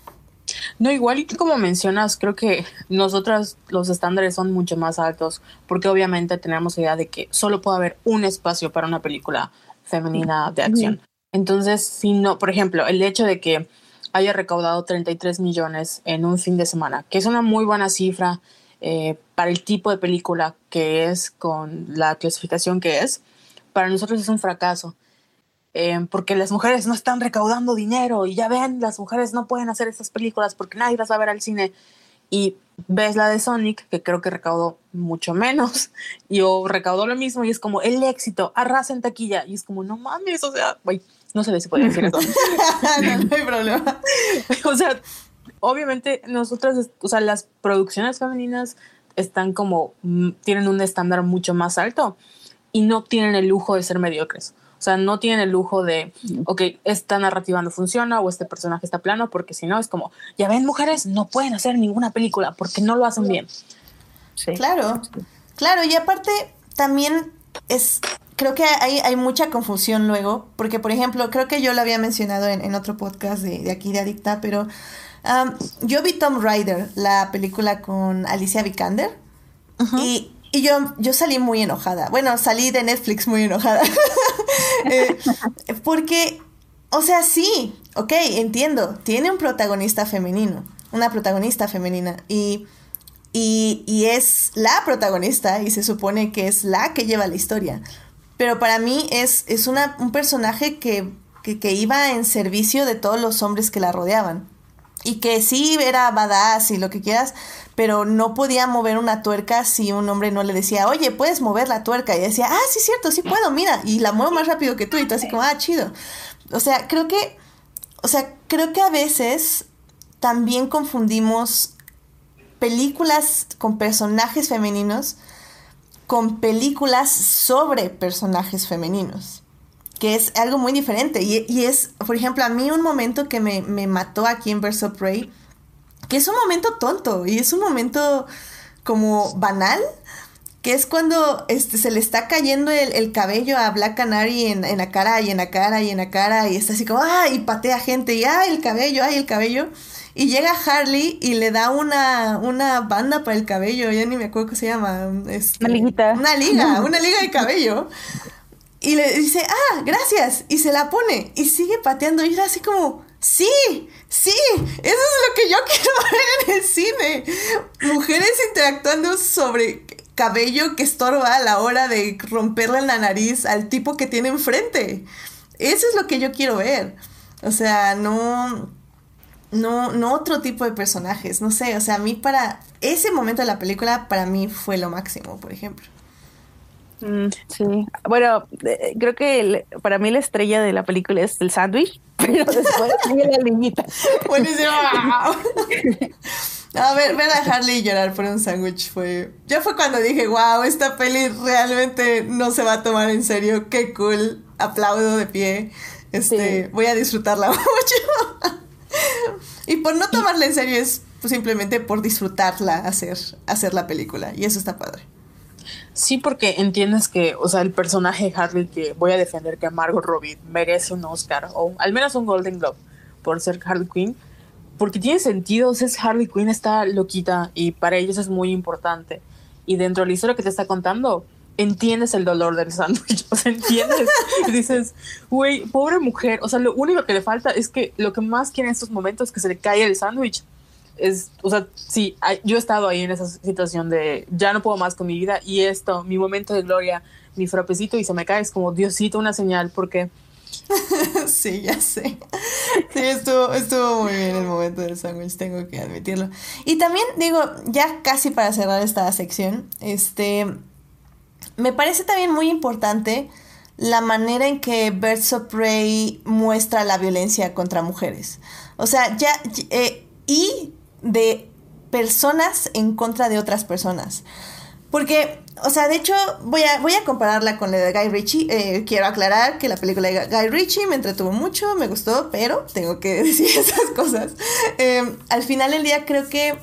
No, igual y como mencionas, creo que nosotras los estándares son mucho más altos, porque obviamente tenemos idea de que solo puede haber un espacio para una película femenina de acción. Entonces, si no, por ejemplo, el hecho de que haya recaudado 33 millones en un fin de semana, que es una muy buena cifra eh, para el tipo de película que es, con la clasificación que es, para nosotros es un fracaso. Eh, porque las mujeres no están recaudando dinero y ya ven, las mujeres no pueden hacer estas películas porque nadie las va a ver al cine. Y ves la de Sonic, que creo que recaudó mucho menos, [LAUGHS] y o recaudó lo mismo, y es como el éxito, arrasa en taquilla, y es como, no mames, o sea, güey, no sé si puede decir eso. [LAUGHS]
no, hay problema. [LAUGHS]
o sea, obviamente nosotras, o sea, las producciones femeninas están como, mm, tienen un estándar mucho más alto y no tienen el lujo de ser mediocres. O sea, no tienen el lujo de, ok, esta narrativa no funciona o este personaje está plano, porque si no es como, ya ven, mujeres no pueden hacer ninguna película porque no lo hacen bien.
Sí. Claro, claro, y aparte también es creo que hay, hay, mucha confusión luego, porque por ejemplo, creo que yo lo había mencionado en, otro podcast de, aquí de Adicta, pero yo vi Tom Rider, la película con Alicia Vikander, y, y, yo, yo salí muy enojada. Bueno, salí de Netflix muy enojada. [LAUGHS] Eh, porque, o sea, sí, ok, entiendo, tiene un protagonista femenino, una protagonista femenina, y... Y, y, es la protagonista y se supone que es la que lleva la historia. Pero para mí es, es una, un personaje que, que, iba en servicio de todos los hombres que la rodeaban. Y que sí era badass y lo que quieras, pero no podía mover una tuerca si un hombre no le decía, oye, puedes mover la tuerca. Y decía, ah, sí, cierto, sí puedo, mira. Y la muevo más rápido que tú. Y tú así como, ah, chido. O sea, creo que, o sea, creo que a veces también confundimos películas con personajes femeninos con películas sobre personajes femeninos, que es algo muy diferente. Y, es, por ejemplo, a mí un momento que me, mató aquí en Verso Prey, que es un momento tonto y es un momento como banal, que es cuando este, se le está cayendo el, cabello a Black Canary en, en, la cara y en la cara y en la cara y está así como, ah, y patea gente y, ah, el cabello, ay, el cabello. Y llega Harley y le da una, una banda para el cabello, ya ni me acuerdo qué se llama. Este,
una liguita.
Una liga, una liga de cabello. Y le dice, ah, gracias. Y se la pone y sigue pateando. Y era así como, sí, sí, eso es lo que yo [LAUGHS] quiero ver en el cine. Mujeres interactuando sobre cabello que estorba a la hora de romperle la nariz al tipo que tiene enfrente. Eso es lo que yo quiero ver. O sea, no no, no otro tipo de personajes, no sé, o sea, a mí para ese momento de la película, para mí fue lo máximo, por ejemplo.
Mm, sí, bueno, eh, creo que para mí la estrella de la película es el sándwich, [LAUGHS] pero después sigue la niñita. [LAUGHS]
Buenísimo. A ver, ver a Harley llorar por un sándwich fue. Ya fue cuando dije, wow, esta peli realmente no se va a tomar en serio. Qué cool. Aplaudo de pie. Este, voy a disfrutarla [LAUGHS] mucho. y por no tomarla en serio es simplemente por disfrutarla hacer, hacer la película. Y eso está padre.
Sí, porque entiendes que, o sea, el personaje Harley que voy a defender que Margot Robbie merece un Oscar o al menos un Golden Globe por ser Harley Quinn, porque tiene sentido, o es Harley Quinn está loquita y para ellos es muy importante. Y dentro de la historia que te está contando, entiendes el dolor del sándwich, [LAUGHS] o sea, entiendes y dices, güey, pobre mujer, o sea, lo único que le falta es que lo que más quiere en estos momentos es que se le caiga el sándwich. Es, o sea, sí, yo he estado ahí en esa situación de ya no puedo más con mi vida y esto, mi momento de gloria, mi frapecito y se me cae, es como Diosito, una señal, porque... [LAUGHS]
sí, ya sé. Sí, estuvo, estuvo muy bien el momento del sándwich, tengo que admitirlo. Y también digo, ya casi para cerrar esta sección, este, me parece también muy importante la manera en que Birds of Prey muestra la violencia contra mujeres. O sea, ya... Eh, y de personas en contra de otras personas. Porque, o sea, de hecho, voy a, voy a compararla con la de Guy Ritchie. Eh, quiero aclarar que la película de Guy Ritchie me entretuvo mucho, me gustó, pero tengo que [LAUGHS] decir esas cosas. Eh, al final del día creo que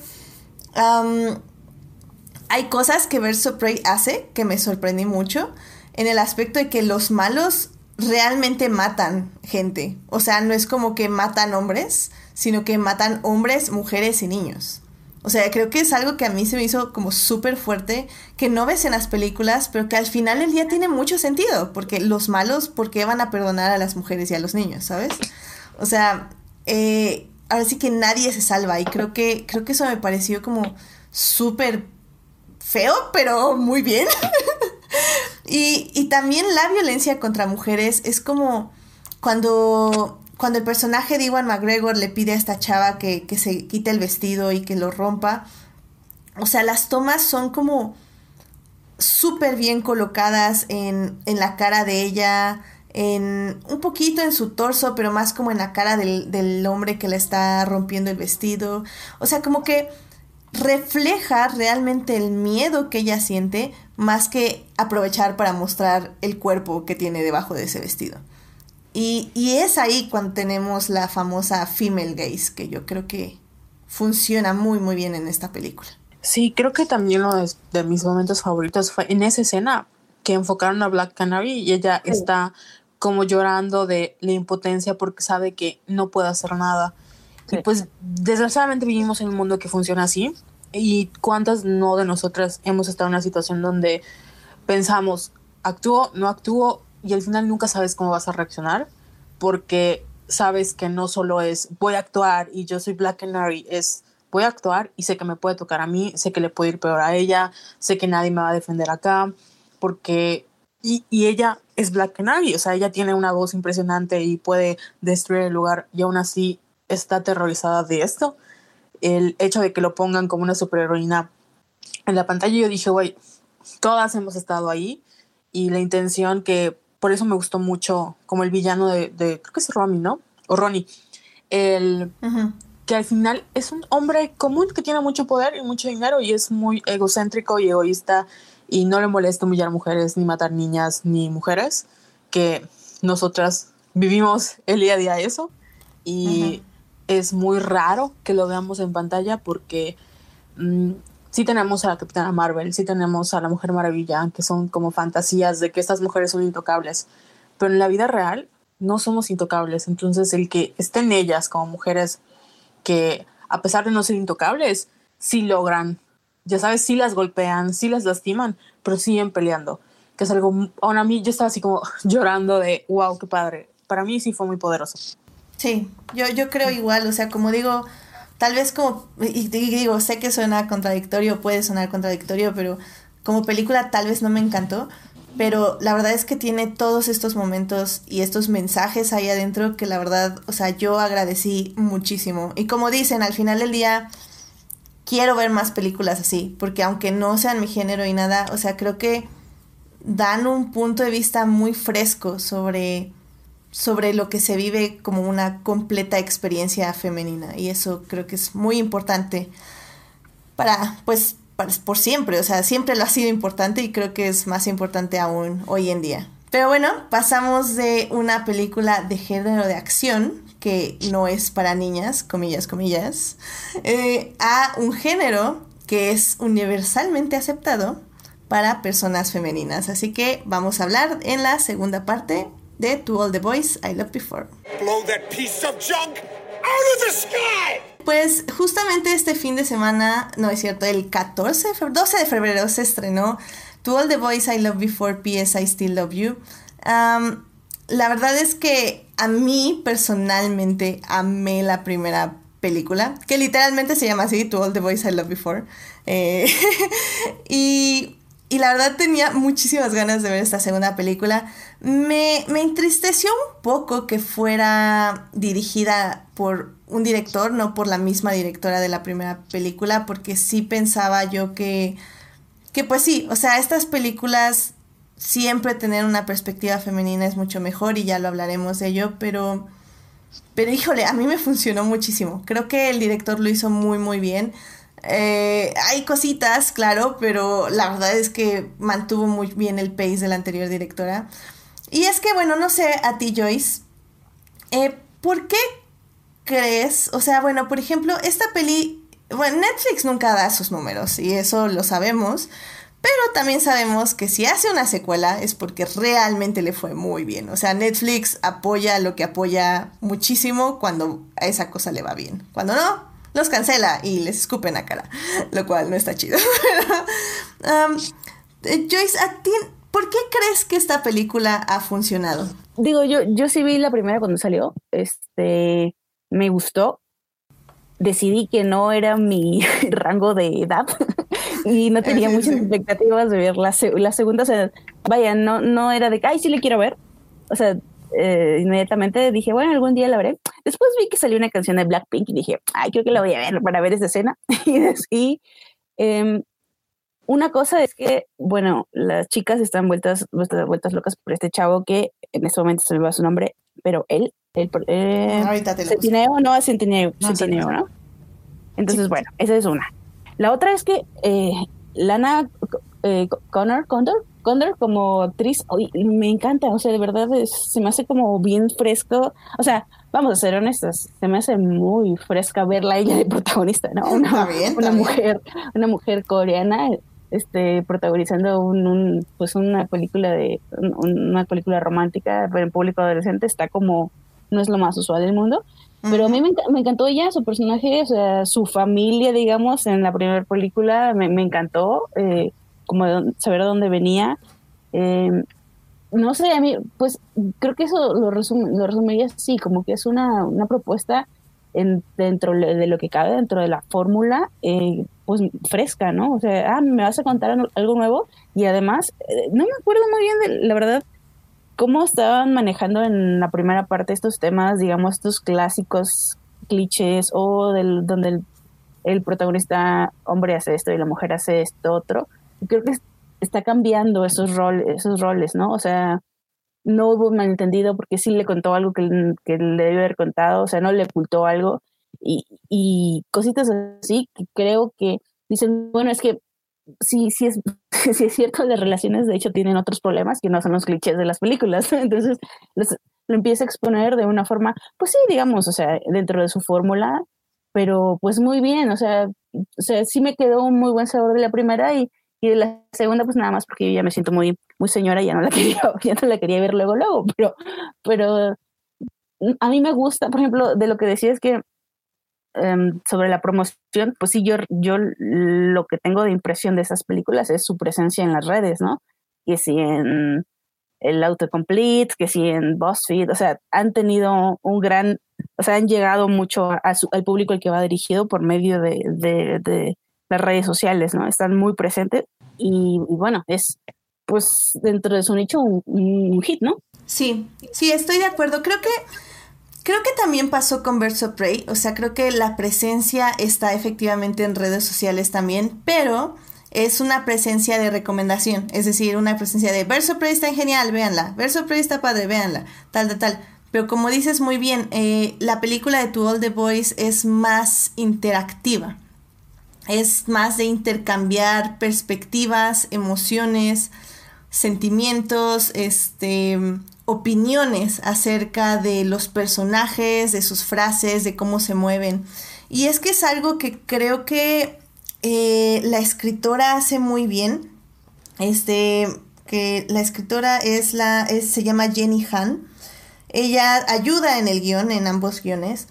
hay cosas que Verso Prey hace que me sorprendí mucho en el aspecto de que los malos realmente matan gente. O sea, no es como que matan hombres, sino que matan hombres, mujeres y niños. O sea, creo que es algo que a mí se me hizo como súper fuerte, que no ves en las películas, pero que al final el día tiene mucho sentido, porque los malos, ¿por qué van a perdonar a las mujeres y a los niños, sabes? O sea, eh, ahora sí que nadie se salva y creo que, creo que eso me pareció como súper feo, pero muy bien. [LAUGHS] y, y también la violencia contra mujeres es como cuando cuando el personaje de Iwan McGregor le pide a esta chava que, se quite el vestido y que lo rompa, o sea, las tomas son como súper bien colocadas en, en, la cara de ella, en un poquito en su torso, pero más como en la cara del, del hombre que le está rompiendo el vestido. O sea, como que refleja realmente el miedo que ella siente más que aprovechar para mostrar el cuerpo que tiene debajo de ese vestido. Y, es ahí cuando tenemos la famosa female gaze, que yo creo que funciona muy, muy bien en esta película.
Sí, creo que también uno de, mis momentos favoritos fue en esa escena que enfocaron a Black Canary y ella está como llorando de la impotencia porque sabe que no puede hacer nada. Y pues desgraciadamente vivimos en un mundo que funciona así. ¿Y cuántas no de nosotras hemos estado en una situación donde pensamos, actúo, no actúo, y al final nunca sabes cómo vas a reaccionar porque sabes que no solo es voy a actuar y yo soy Black Canary, es voy a actuar y sé que me puede tocar a mí, sé que le puede ir peor a ella, sé que nadie me va a defender acá, porque... Y, y ella es Black Canary, o sea, ella tiene una voz impresionante y puede destruir el lugar y aún así está aterrorizada de esto. El hecho de que lo pongan como una superheroína en la pantalla, yo dije, güey, todas hemos estado ahí y la intención que por eso me gustó mucho como el villano de, creo que es Ronnie, ¿no? O Ronnie. El, que al final es un hombre común que tiene mucho poder y mucho dinero y es muy egocéntrico y egoísta y no le molesta humillar mujeres, ni matar niñas, ni mujeres, que nosotras vivimos el día a día eso. Y es muy raro que lo veamos en pantalla porque mm, sí tenemos a la Capitana Marvel, sí tenemos a la Mujer Maravilla, que son como fantasías de que estas mujeres son intocables, pero en la vida real no somos intocables, entonces el que estén ellas como mujeres que a pesar de no ser intocables, sí logran, ya sabes, sí las golpean, sí las lastiman, pero siguen peleando, que es algo, aún a mí yo estaba así como [LAUGHS] llorando de, wow, qué padre, para mí sí fue muy poderoso.
Sí, yo, yo creo igual, o sea, como digo, tal vez como, y digo, sé que suena contradictorio, puede sonar contradictorio, pero como película tal vez no me encantó, pero la verdad es que tiene todos estos momentos y estos mensajes ahí adentro que la verdad, o sea, yo agradecí muchísimo. Y como dicen, al final del día quiero ver más películas así, porque aunque no sean mi género y nada, o sea, creo que dan un punto de vista muy fresco sobre sobre lo que se vive como una completa experiencia femenina y eso creo que es muy importante para pues por siempre, o sea, siempre lo ha sido importante y creo que es más importante aún hoy en día. Pero bueno, pasamos de una película de género de acción, que no es para niñas, comillas, comillas, [LAUGHS] eh, a un género que es universalmente aceptado para personas femeninas. Así que vamos a hablar en la segunda parte de To All the Boys I Loved Before. Blow that piece of junk out of the sky. Pues justamente este fin de semana, no es cierto, el 14 de febrero, 12 de febrero se estrenó To All the Boys I Loved Before, P.S. I Still Love You. la verdad es que a mí personalmente amé la primera película, que literalmente se llama así, To All the Boys I Loved Before. Eh, [LAUGHS] y y la verdad tenía muchísimas ganas de ver esta segunda película. Me, me, entristeció un poco que fuera dirigida por un director, no por la misma directora de la primera película, porque sí pensaba yo que, que pues sí, o sea, estas películas siempre tener una perspectiva femenina es mucho mejor y ya lo hablaremos de ello, pero, pero híjole, a mí me funcionó muchísimo. Creo que el director lo hizo muy, muy bien. Eh, hay cositas, claro, pero la verdad es que mantuvo muy bien el pace de la anterior directora. Y es que, bueno, no sé a ti, Joyce, eh, ¿por qué crees? O sea, bueno, por ejemplo, esta peli, bueno, Netflix nunca da sus números y eso lo sabemos, Pero también sabemos que si hace una secuela es porque realmente le fue muy bien. O sea, Netflix apoya lo que apoya muchísimo cuando a esa cosa le va bien. Cuando no, los cancela y les escupen a cara. Lo cual no está chido. [LAUGHS] Um, eh, Joyce, ¿a ti por qué crees que esta película ha funcionado?
Digo, yo, yo sí vi la primera cuando salió. Este, me gustó. Decidí que no era mi [LAUGHS] rango de edad [LAUGHS] y no tenía muchas expectativas de ver la, la segunda. O sea, vaya, no, no era de que, ay, sí le quiero ver. O sea, eh, inmediatamente dije, bueno, algún día la veré. Después vi que salió una canción de Blackpink y dije, ay, creo que la voy a ver para ver esa escena. [LAUGHS] y eh, una cosa es que, bueno, las chicas están vueltas, vueltas locas por este chavo que en este momento se me va su nombre, pero él, él eh,
Ahorita te lo
Centineo, no, Centineo, no, Centineo, ¿no? Entonces, bueno, esa es una. La otra es que eh, Lana eh, Connor, Condor, Condor como actriz, me encanta, o sea, de verdad se me hace como bien fresco, o sea, vamos a ser honestas, se me hace muy fresca verla ella de protagonista, ¿no? [LAUGHS] Una, una mujer, una mujer coreana este protagonizando un, pues una película de una película romántica pero en público adolescente está como no es lo más usual del mundo. Pero a mí me, encantó ella su personaje o sea su familia digamos en la primera película me, encantó eh, como saber de dónde venía em, no sé a mí pues creo que eso lo, lo resumiría así como que es una, una propuesta en, dentro de lo que cabe dentro de la fórmula eh, pues fresca, ¿no? O sea, ah, me vas a contar algo nuevo y además, eh, no me acuerdo muy bien de la verdad cómo estaban manejando en la primera parte estos temas, digamos, estos clásicos clichés o del donde el, protagonista hombre hace esto y la mujer hace esto otro. Creo que está cambiando esos roles, esos roles, ¿no? O sea, no hubo un malentendido porque sí le contó algo que, que le debió haber contado, o sea, no le ocultó algo y, y cositas así que creo que dicen, bueno, es que sí, sí es, [LAUGHS] sí es cierto, las relaciones de hecho tienen otros problemas que no son los clichés de las películas, entonces lo empieza a exponer de una forma, pues sí, digamos, o sea, dentro de su fórmula, pero pues muy bien, o sea, o sea, sí me quedó un muy buen sabor de la primera y, y de la segunda pues nada más porque yo ya me siento muy muy señora, ya no la [LAUGHS] quería, ya no la quería ver luego luego, pero pero a mí me gusta, por ejemplo, de lo que decías que Em, sobre la promoción, pues sí, yo, yo lo que tengo de impresión de esas películas es su presencia en las redes, ¿no? Que si en el Autocomplete, que si en BuzzFeed, o sea, han tenido un gran, o sea, han llegado mucho al público al que va dirigido por medio de, las redes sociales, ¿no? Están muy presentes y, bueno, es pues dentro de su nicho un, hit, ¿no?
Sí, sí, estoy de acuerdo. Creo que Creo que también pasó con Birds of Prey, o sea, creo que la presencia está efectivamente en redes sociales también, pero es una presencia de recomendación, es decir, una presencia de Birds of Prey está genial, véanla, Birds of Prey está padre, véanla, tal, tal, tal. Pero como dices muy bien, eh, la película de To All the Boys es más interactiva, es más de intercambiar perspectivas, emociones, sentimientos, este, opiniones acerca de los personajes, de sus frases, de cómo se mueven. Y es que es algo que creo que eh, la escritora hace muy bien. Este, que la escritora es la, se llama Jenny Han. Ella ayuda en el guion, en ambos guiones.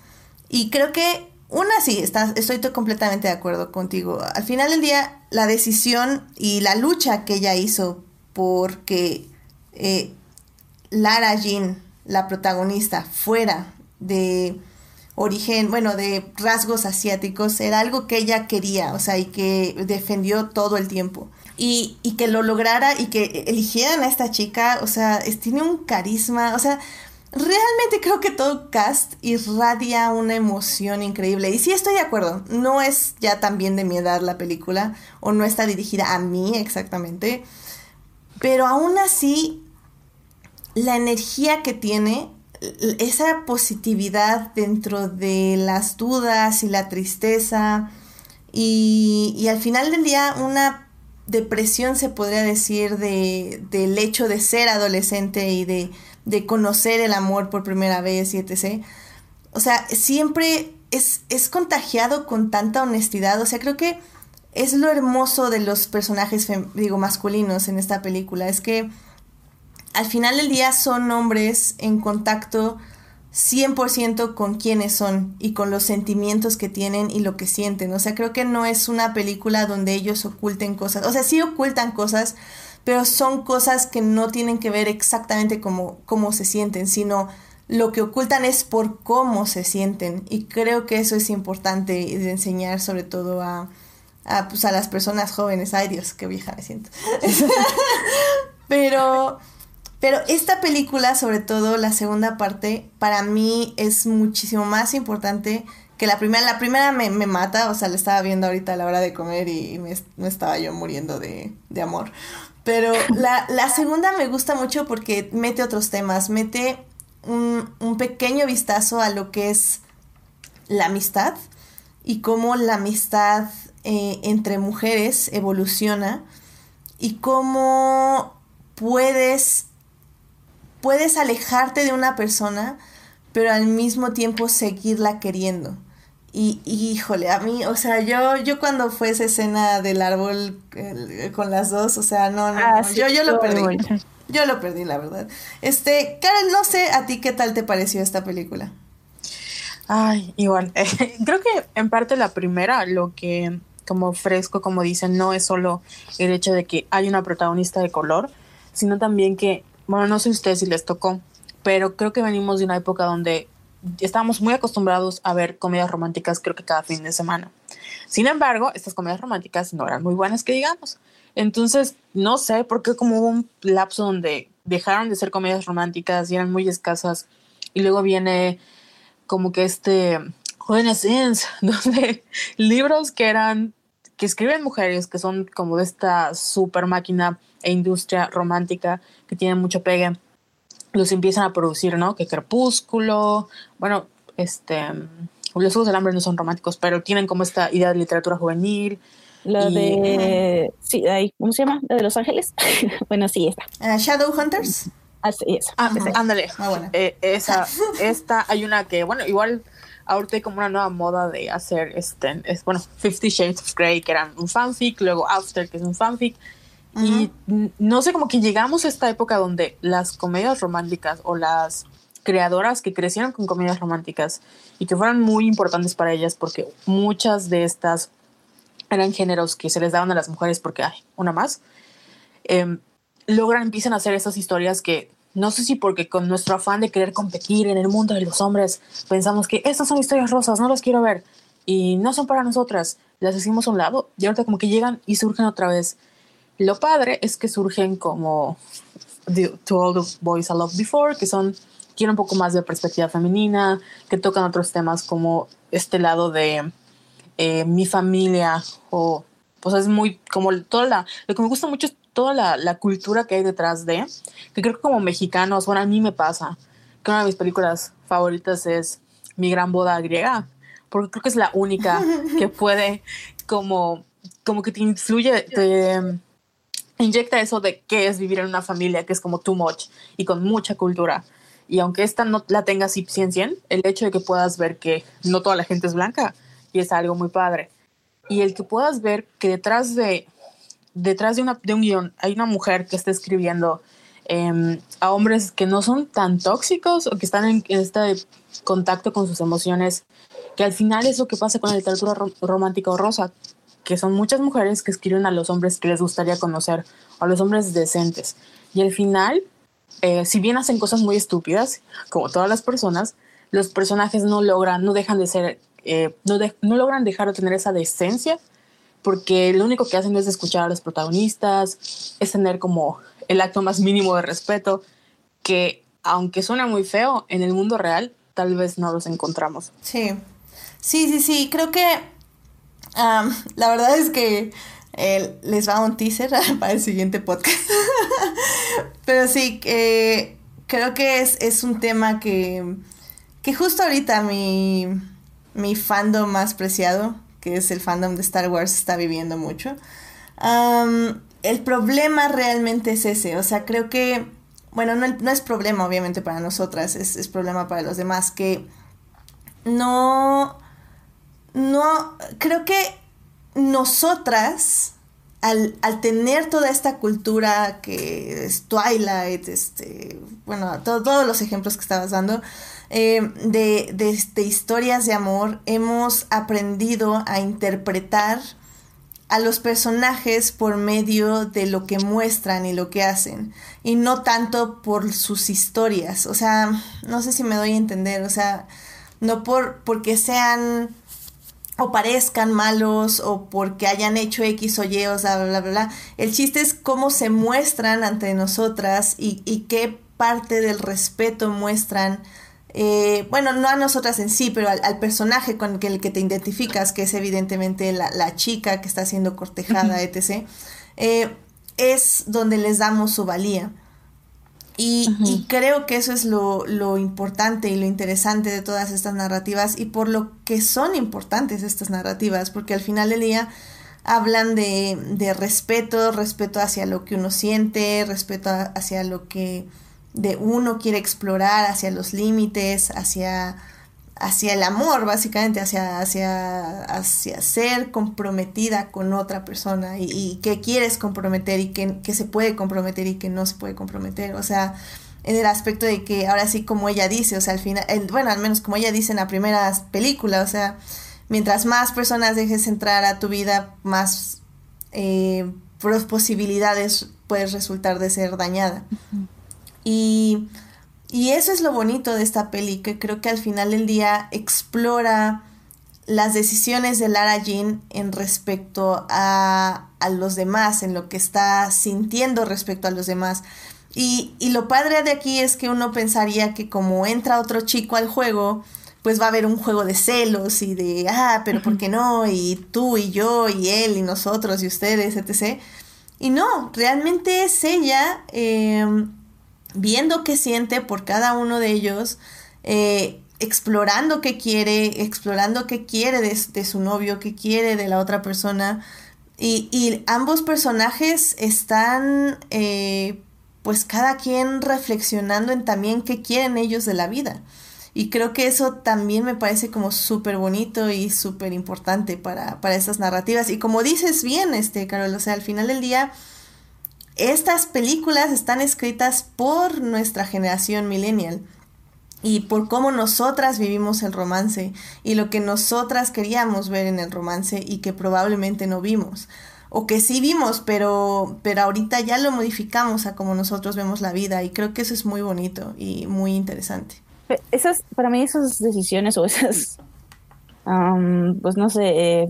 Y creo que una sí, estoy completamente de acuerdo contigo. Al final del día, la decisión y la lucha que ella hizo porque eh, Lara Jean, la protagonista, fuera de origen, bueno, de rasgos asiáticos, era algo que ella quería, o sea, y que defendió todo el tiempo. Y, y que lo lograra y que eligieran a esta chica, o sea, tiene un carisma, o sea, realmente creo que todo cast irradia una emoción increíble. Y sí estoy de acuerdo, no es ya tan bien de mi edad la película, o no está dirigida a mí exactamente, pero aún así la energía que tiene, esa positividad dentro de las dudas y la tristeza y, al final del día una depresión se podría decir de, del hecho de ser adolescente y de, de, conocer el amor por primera vez y etc. O sea, siempre es, es contagiado con tanta honestidad. O sea, creo que es lo hermoso de los personajes, digo, masculinos en esta película, es que al final del día son hombres en contacto 100% con quienes son y con los sentimientos que tienen y lo que sienten. O sea, creo que no es una película donde ellos oculten cosas. O sea, sí ocultan cosas, pero son cosas que no tienen que ver exactamente como cómo se sienten, sino lo que ocultan es por cómo se sienten. Y creo que eso es importante de enseñar sobre todo a, a, pues, a las personas jóvenes. Ay Dios, qué vieja me siento. [LAUGHS] pero pero esta película, sobre todo la segunda parte, para mí es muchísimo más importante que la primera. La primera me, mata, o sea, la estaba viendo ahorita a la hora de comer y, me, estaba yo muriendo de, amor. Pero la, la, segunda me gusta mucho porque mete otros temas, mete un, un pequeño vistazo a lo que es la amistad y cómo la amistad eh, entre mujeres evoluciona y cómo puedes puedes alejarte de una persona, pero al mismo tiempo seguirla queriendo. Y, híjole, a mí, o sea, yo, yo cuando fue esa escena del árbol con las dos, o sea, no, no, ah, yo, yo lo perdí. Yo lo perdí, la verdad. Este, Carol, no sé a ti qué tal te pareció esta película.
Ay, igual. [LAUGHS] Creo que en parte la primera, lo que como fresco, como dicen, no es solo el hecho de que hay una protagonista de color, sino también que bueno, no sé ustedes si les tocó, pero creo que venimos de una época donde estábamos muy acostumbrados a ver comedias románticas creo que cada fin de semana. Sin embargo, estas comedias románticas no eran muy buenas que digamos. Entonces, no sé por qué como hubo un lapso donde dejaron de ser comedias románticas y eran muy escasas y luego viene como que este Sins, [LAUGHS] donde libros que eran que escriben mujeres que son como de esta super máquina e industria romántica que tienen mucho pegue, los empiezan a producir, ¿no? Que Crepúsculo, bueno, este, los Juegos del Hambre no son románticos, pero tienen como esta idea de literatura juvenil.
Lo de, sí, ¿cómo se llama? de Los Ángeles. [LAUGHS] bueno, sí, está.
Uh, Shadow Hunters.
Así es.
Ah, ándale. Ah, eh, esa, esta, hay una que, bueno, igual ahorita hay como una nueva moda de hacer, este, es, bueno, Fifty Shades of Grey, que eran un fanfic, luego After, que es un fanfic, y no sé, como que llegamos a esta época donde las comedias románticas o las creadoras que crecieron con comedias románticas y que fueron muy importantes para ellas porque muchas de estas eran géneros que se les daban a las mujeres porque hay una más, em, logran, empiezan a hacer esas historias que no sé si porque con nuestro afán de querer competir en el mundo de los hombres pensamos que estas son historias rosas, no las quiero ver y no son para nosotras, las decimos a un lado y ahorita como que llegan y surgen otra vez lo padre es que surgen como To All the Boys I Loved Before, que son, tienen un poco más de perspectiva femenina, que tocan otros temas como este lado de eh, mi familia, o pues es muy como toda la, lo que me gusta mucho es toda la, la, cultura que hay detrás de, que creo que como mexicanos, bueno, a mí me pasa, que una de mis películas favoritas es Mi Gran Boda Griega, porque creo que es la única que puede como, como que te influye, te, inyecta eso de qué es vivir en una familia que es como too much y con mucha cultura. Y aunque esta no la tengas 100 100, el hecho de que puedas ver que no toda la gente es blanca y es algo muy padre. Y el que puedas ver que detrás de, detrás de, una, de un guion hay una mujer que está escribiendo em, a hombres que no son tan tóxicos o que están en, este contacto con sus emociones, que al final es lo que pasa con la literatura romántica o rosa, que son muchas mujeres que escriben a los hombres que les gustaría conocer, a los hombres decentes. Y al final, eh, si bien hacen cosas muy estúpidas, como todas las personas, los personajes no logran, no dejan de ser, eh, no, no logran dejar de tener esa decencia, porque lo único que hacen es escuchar a los protagonistas, es tener como el acto más mínimo de respeto, que aunque suena muy feo, en el mundo real tal vez no los encontramos.
Sí, sí, sí, sí, creo que la verdad es que eh, les va un teaser [LAUGHS] para el siguiente podcast. [LAUGHS] Pero sí, creo que es, un tema que, que justo ahorita mi, mi fandom más preciado, que es el fandom de Star Wars, está viviendo mucho. el problema realmente es ese, o sea, creo que, bueno, no, es problema obviamente para nosotras, es, es problema para los demás, que no no, creo que nosotras, al, tener toda esta cultura que es Twilight, este, bueno, todos los ejemplos que estabas dando, eh, de, de, historias de amor, hemos aprendido a interpretar a los personajes por medio de lo que muestran y lo que hacen, y no tanto por sus historias. O sea, no sé si me doy a entender, o sea, no por porque sean o parezcan malos o porque hayan hecho X o Y o bla, bla, bla, bla. El chiste es cómo se muestran ante nosotras y, y qué parte del respeto muestran. Eh, bueno, no a nosotras en sí, pero al, personaje con el que te identificas, que es evidentemente la, la chica que está siendo cortejada, etc., eh, es donde les damos su valía. Y, creo que eso es lo, importante y lo interesante de todas estas narrativas y por lo que son importantes estas narrativas, porque al final del día hablan de, de respeto, respeto hacia lo que uno siente, respeto hacia lo que de uno quiere explorar, hacia los límites, hacia hacia el amor, básicamente, hacia, hacia, hacia ser comprometida con otra persona y, y que quieres comprometer y que, que, se puede comprometer y que no se puede comprometer. O sea, en el aspecto de que ahora sí, como ella dice, o sea, al final, bueno, al menos como ella dice en la primera película, o sea, mientras más personas dejes entrar a tu vida, más eh, posibilidades puedes resultar de ser dañada. Y y eso es lo bonito de esta peli, que creo que al final del día explora las decisiones de Lara Jean en respecto a, a los demás, en lo que está sintiendo respecto a los demás. Y, y, lo padre de aquí es que uno pensaría que como entra otro chico al juego, pues va a haber un juego de celos y de, ah, pero ¿por qué no? Y tú y yo y él y nosotros y ustedes, etc. Y no, realmente es ella eh, viendo qué siente por cada uno de ellos, eh, explorando qué quiere, explorando qué quiere de, su novio, qué quiere de la otra persona. Y, ambos personajes están, eh, pues cada quien reflexionando en también qué quieren ellos de la vida. Y creo que eso también me parece como súper bonito y súper importante para, para esas narrativas. Y como dices bien, este, Carol, o sea, al final del día, estas películas están escritas por nuestra generación millennial y por cómo nosotras vivimos el romance y lo que nosotras queríamos ver en el romance y que probablemente no vimos o que sí vimos, pero pero ahorita ya lo modificamos a como nosotros vemos la vida y creo que eso es muy bonito y muy interesante.
Esas para mí esas decisiones o esas pues no sé, eh,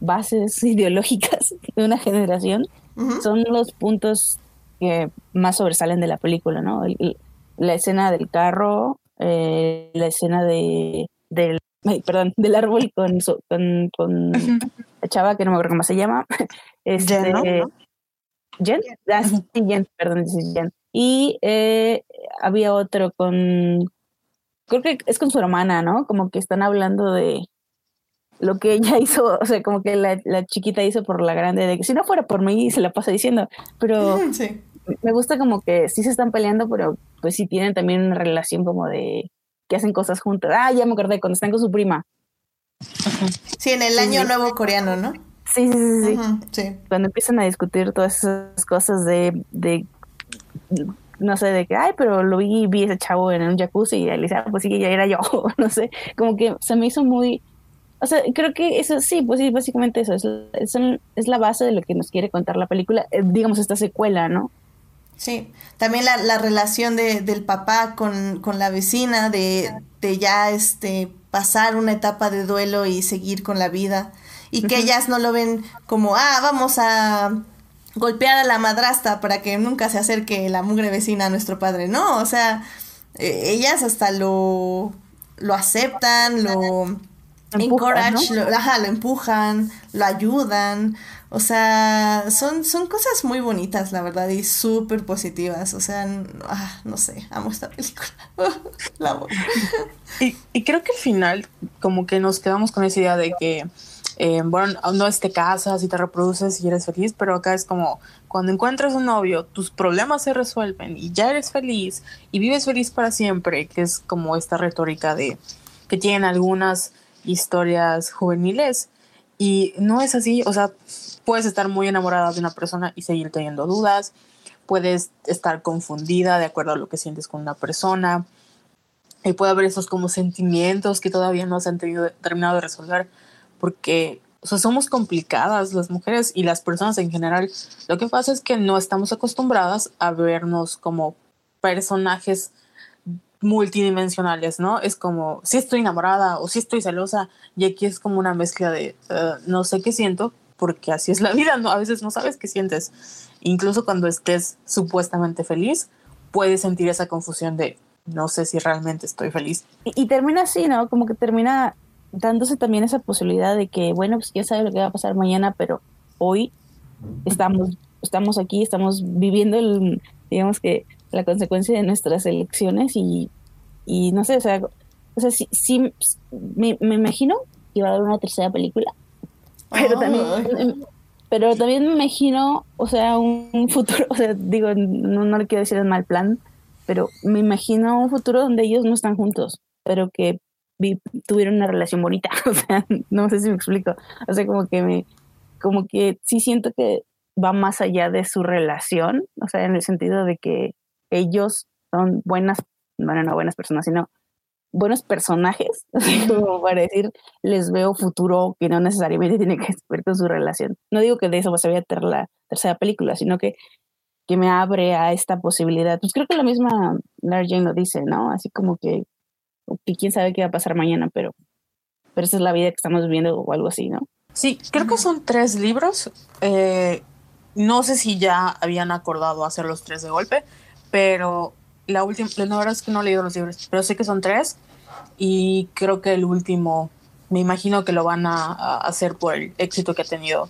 bases [LAUGHS] ideológicas de una generación son los puntos que más sobresalen de la película, ¿no? la escena del carro, eh, la escena de del perdón, [LAUGHS] del árbol con con, con la chava que no me acuerdo cómo se llama. Este, [LAUGHS] Jen, ¿no? Jen, ah, sí, Jen, perdón, Jen. Y eh, había otro con creo que es con su hermana, ¿no? Como que están hablando de lo que ella [LAUGHS] hizo, o sea, como que la, la, chiquita hizo por la grande, de que si no fuera por mí se la pasa diciendo, pero me gusta como que sí se están peleando, pero pues sí tienen también una relación como de que hacen cosas juntas. Ah, ya me acordé, cuando están con su prima.
Sí, en el año nuevo coreano, ¿no?
Sí, sí, sí, sí. Cuando empiezan a discutir todas esas cosas de, de no sé, de que, ay, pero lo vi, vi ese chavo en un jacuzzi y él dice, ah, pues sí, ya era yo, [LAUGHS] no sé, como que se me hizo muy, o sea, creo que eso sí, pues sí, básicamente eso, es, es, la base de lo que nos quiere contar la película, eh, digamos, esta secuela, ¿no?
Sí, también la, la relación de, del papá con, con la vecina, de, de, ya este, pasar una etapa de duelo y seguir con la vida, y que ellas no lo ven como, ah, vamos a golpear a la madrastra para que nunca se acerque la mugre vecina a nuestro padre, no, o sea, eh, ellas hasta lo, lo aceptan, lo encourage, lo, lo empujan, lo ayudan. O sea, son, son cosas muy bonitas, la verdad, y súper positivas. O sea, ah, no sé, amo esta película. [LAUGHS] la amo.
Y, y, creo que al final, como que nos quedamos con esa idea de que, eh, bueno, no es te casas y te reproduces y eres feliz, pero acá es como cuando encuentras un novio, tus problemas se resuelven y ya eres feliz y vives feliz para siempre, que es como esta retórica de que tienen algunas historias juveniles. Y no es así, o sea, puedes estar muy enamorada de una persona y seguir teniendo dudas, puedes estar confundida de acuerdo a lo que sientes con una persona, y puede haber esos como sentimientos que todavía no se han terminado de resolver, porque o sea, somos complicadas las mujeres y las personas en general. Lo que pasa es que no estamos acostumbradas a vernos como personajes multidimensionales, ¿no? Es como si estoy enamorada o si estoy celosa y aquí es como una mezcla de eh, no sé qué siento porque así es la vida, ¿no? A veces no sabes qué sientes. Incluso cuando estés supuestamente feliz, puedes sentir esa confusión de no sé si realmente estoy feliz.
Y, termina así, ¿no? Como que termina dándose también esa posibilidad de que, bueno, pues quién sabe lo que va a pasar mañana, pero hoy estamos, estamos aquí, estamos viviendo, el, digamos que, la consecuencia de nuestras elecciones y, y no sé, o sea, o sea sí, sí me, me imagino que va a haber una tercera película, pero también... Pero también me imagino, o sea, un futuro, o sea, digo, no, no le quiero decir el mal plan, pero me imagino un futuro donde ellos no están juntos, pero que tuvieron una relación bonita, [LAUGHS] o sea, no sé si me explico, o sea, como que me, como que sí siento que va más allá de su relación, o sea, en el sentido de que ellos son buenas, bueno, no buenas personas, sino buenos personajes, [LAUGHS] como para decir, les veo futuro que no necesariamente tiene que ver con su relación. No digo que de eso se vaya a tener la tercera película, sino que que me abre a esta posibilidad. Pues creo que la misma Lara Jane lo dice, ¿no? Así como que, que quién sabe qué va a pasar mañana, pero, pero esa es la vida que estamos viviendo o algo así, ¿no?
Sí, creo que son tres libros. Eh, no sé si ya habían acordado hacer los tres de golpe, pero la última, la verdad es que no he leído los libros, pero sé que son tres y creo que el último, me imagino que lo van a, a hacer por el éxito que ha tenido,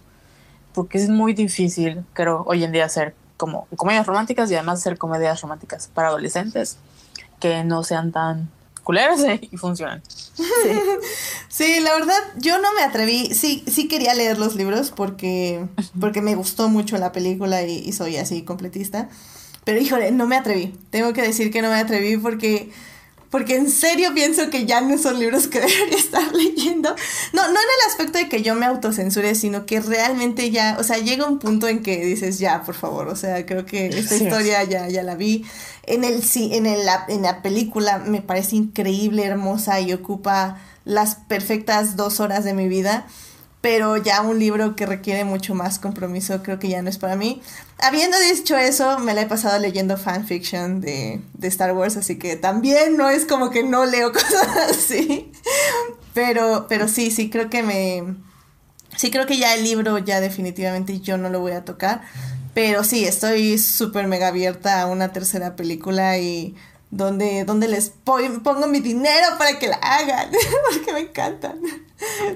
porque es muy difícil, creo, hoy en día hacer como comedias románticas y además hacer comedias románticas para adolescentes que no sean tan culeras [LAUGHS] y funcionan.
Sí. la verdad, yo no me atreví, sí, sí quería leer los libros porque, porque me gustó mucho la película y, y soy así completista. Pero híjole, no me atreví. Tengo que decir que no me atreví porque porque en serio pienso que ya no son libros que [LAUGHS] debería estar leyendo. No, no en el aspecto de que yo me autocensure, sino que realmente ya, o sea, llega un punto en que dices, ya, por favor, o sea, creo que esta historia ya, ya la vi. En, el, en, el, en la película me parece increíble, hermosa y ocupa las perfectas dos horas de mi vida pero ya un libro que requiere mucho más compromiso creo que ya no es para mí. Habiendo dicho eso, me la he pasado leyendo fanfiction de, de Star Wars, así que también no es como que no leo [LAUGHS] cosas así. Pero, pero sí, sí, creo que me... Sí, creo que ya el libro ya definitivamente yo no lo voy a tocar. Pero sí, estoy súper mega abierta a una tercera película y donde, donde les pongo mi dinero para que la hagan, [LAUGHS] porque me encantan.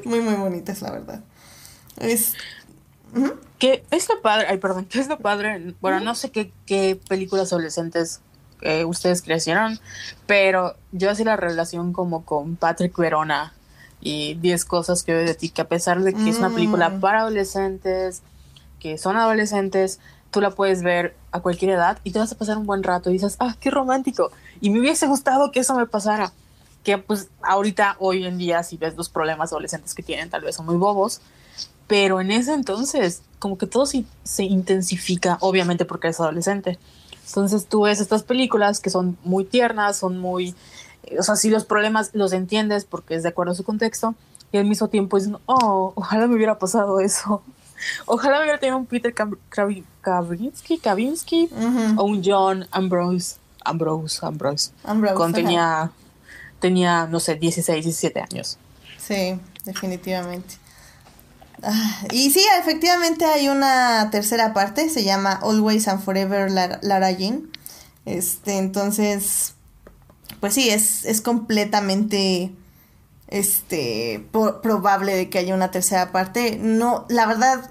Muy, muy bonitas, la verdad. Es...
Que es lo padre, ay, perdón, que es lo padre, bueno, no sé qué, qué películas adolescentes eh, ustedes crecieron, pero yo hacía la relación como con Patrick Verona y 10 cosas que veo de ti, que a pesar de que es una película mm. para adolescentes, que son adolescentes, tú la puedes ver a cualquier edad y te vas a pasar un buen rato y dices, ah, qué romántico. Y me hubiese gustado que eso me pasara. Que pues ahorita, hoy en día, si ves los problemas adolescentes que tienen, tal vez son muy bobos. Pero en ese entonces, como que todo se, se intensifica, obviamente porque eres adolescente. Entonces tú ves estas películas que son muy tiernas, son muy... O sea, si los problemas los entiendes porque es de acuerdo a su contexto, y al mismo tiempo es, oh, ojalá me hubiera pasado eso. [LAUGHS] Ojalá hubiera tenido un Peter Kavinsky, Kavinsky o un John Ambrose. Ambrose, Ambrose. Ambrose cuando tenía, tenía, no sé, 16, 17 años.
Sí, definitivamente. Ah, y sí, efectivamente hay una tercera parte, se llama Always and Forever Lara, Jean. Este, entonces, pues sí, es, es completamente este probable de que haya una tercera parte. No, la verdad,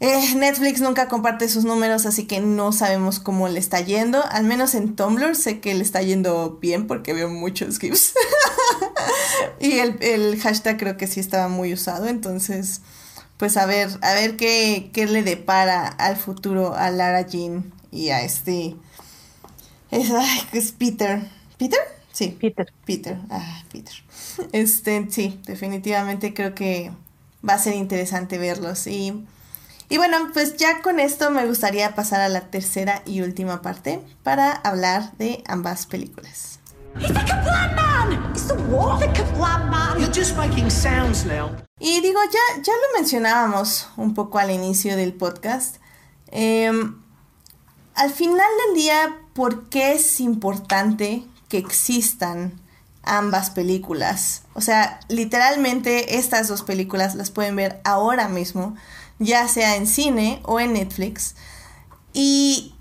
eh, Netflix nunca comparte sus números, así que no sabemos cómo le está yendo. Al menos en Tumblr sé que le está yendo bien porque veo muchos GIFs. [LAUGHS] y el, hashtag creo que sí estaba muy usado, entonces pues a ver, a ver qué, qué le depara al futuro a Lara Jean y a este... Es, ay, es Peter. ¿Peter? Sí.
Peter.
Peter. Ah, Peter. Este, sí, definitivamente creo que, va a ser interesante verlos. Y, y bueno, pues ya con esto me gustaría pasar a la tercera y última parte para hablar de ambas películas. Y digo, ya, ya lo mencionábamos un poco al inicio del podcast. Em, al final del día, ¿por qué es importante que existan ambas películas? O sea, literalmente estas dos películas las pueden ver ahora mismo, ya sea en cine o en Netflix. Y,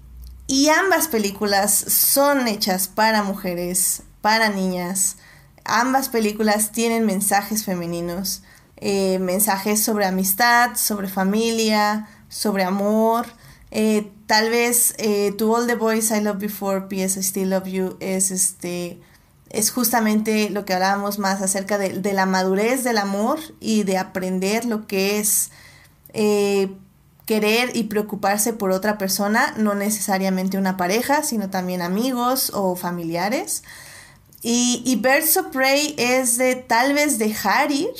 y ambas películas son hechas para mujeres, para niñas. Ambas películas tienen mensajes femeninos, eh, mensajes sobre amistad, sobre familia, sobre amor. Eh, tal vez eh, To All the Boys I Loved Before, P.S. I Still Love You es este es justamente lo que hablábamos más acerca de, la madurez del amor y de aprender lo que es querer y preocuparse por otra persona, no necesariamente una pareja, sino también amigos o familiares. Y, y Birds of Prey es de tal vez dejar ir,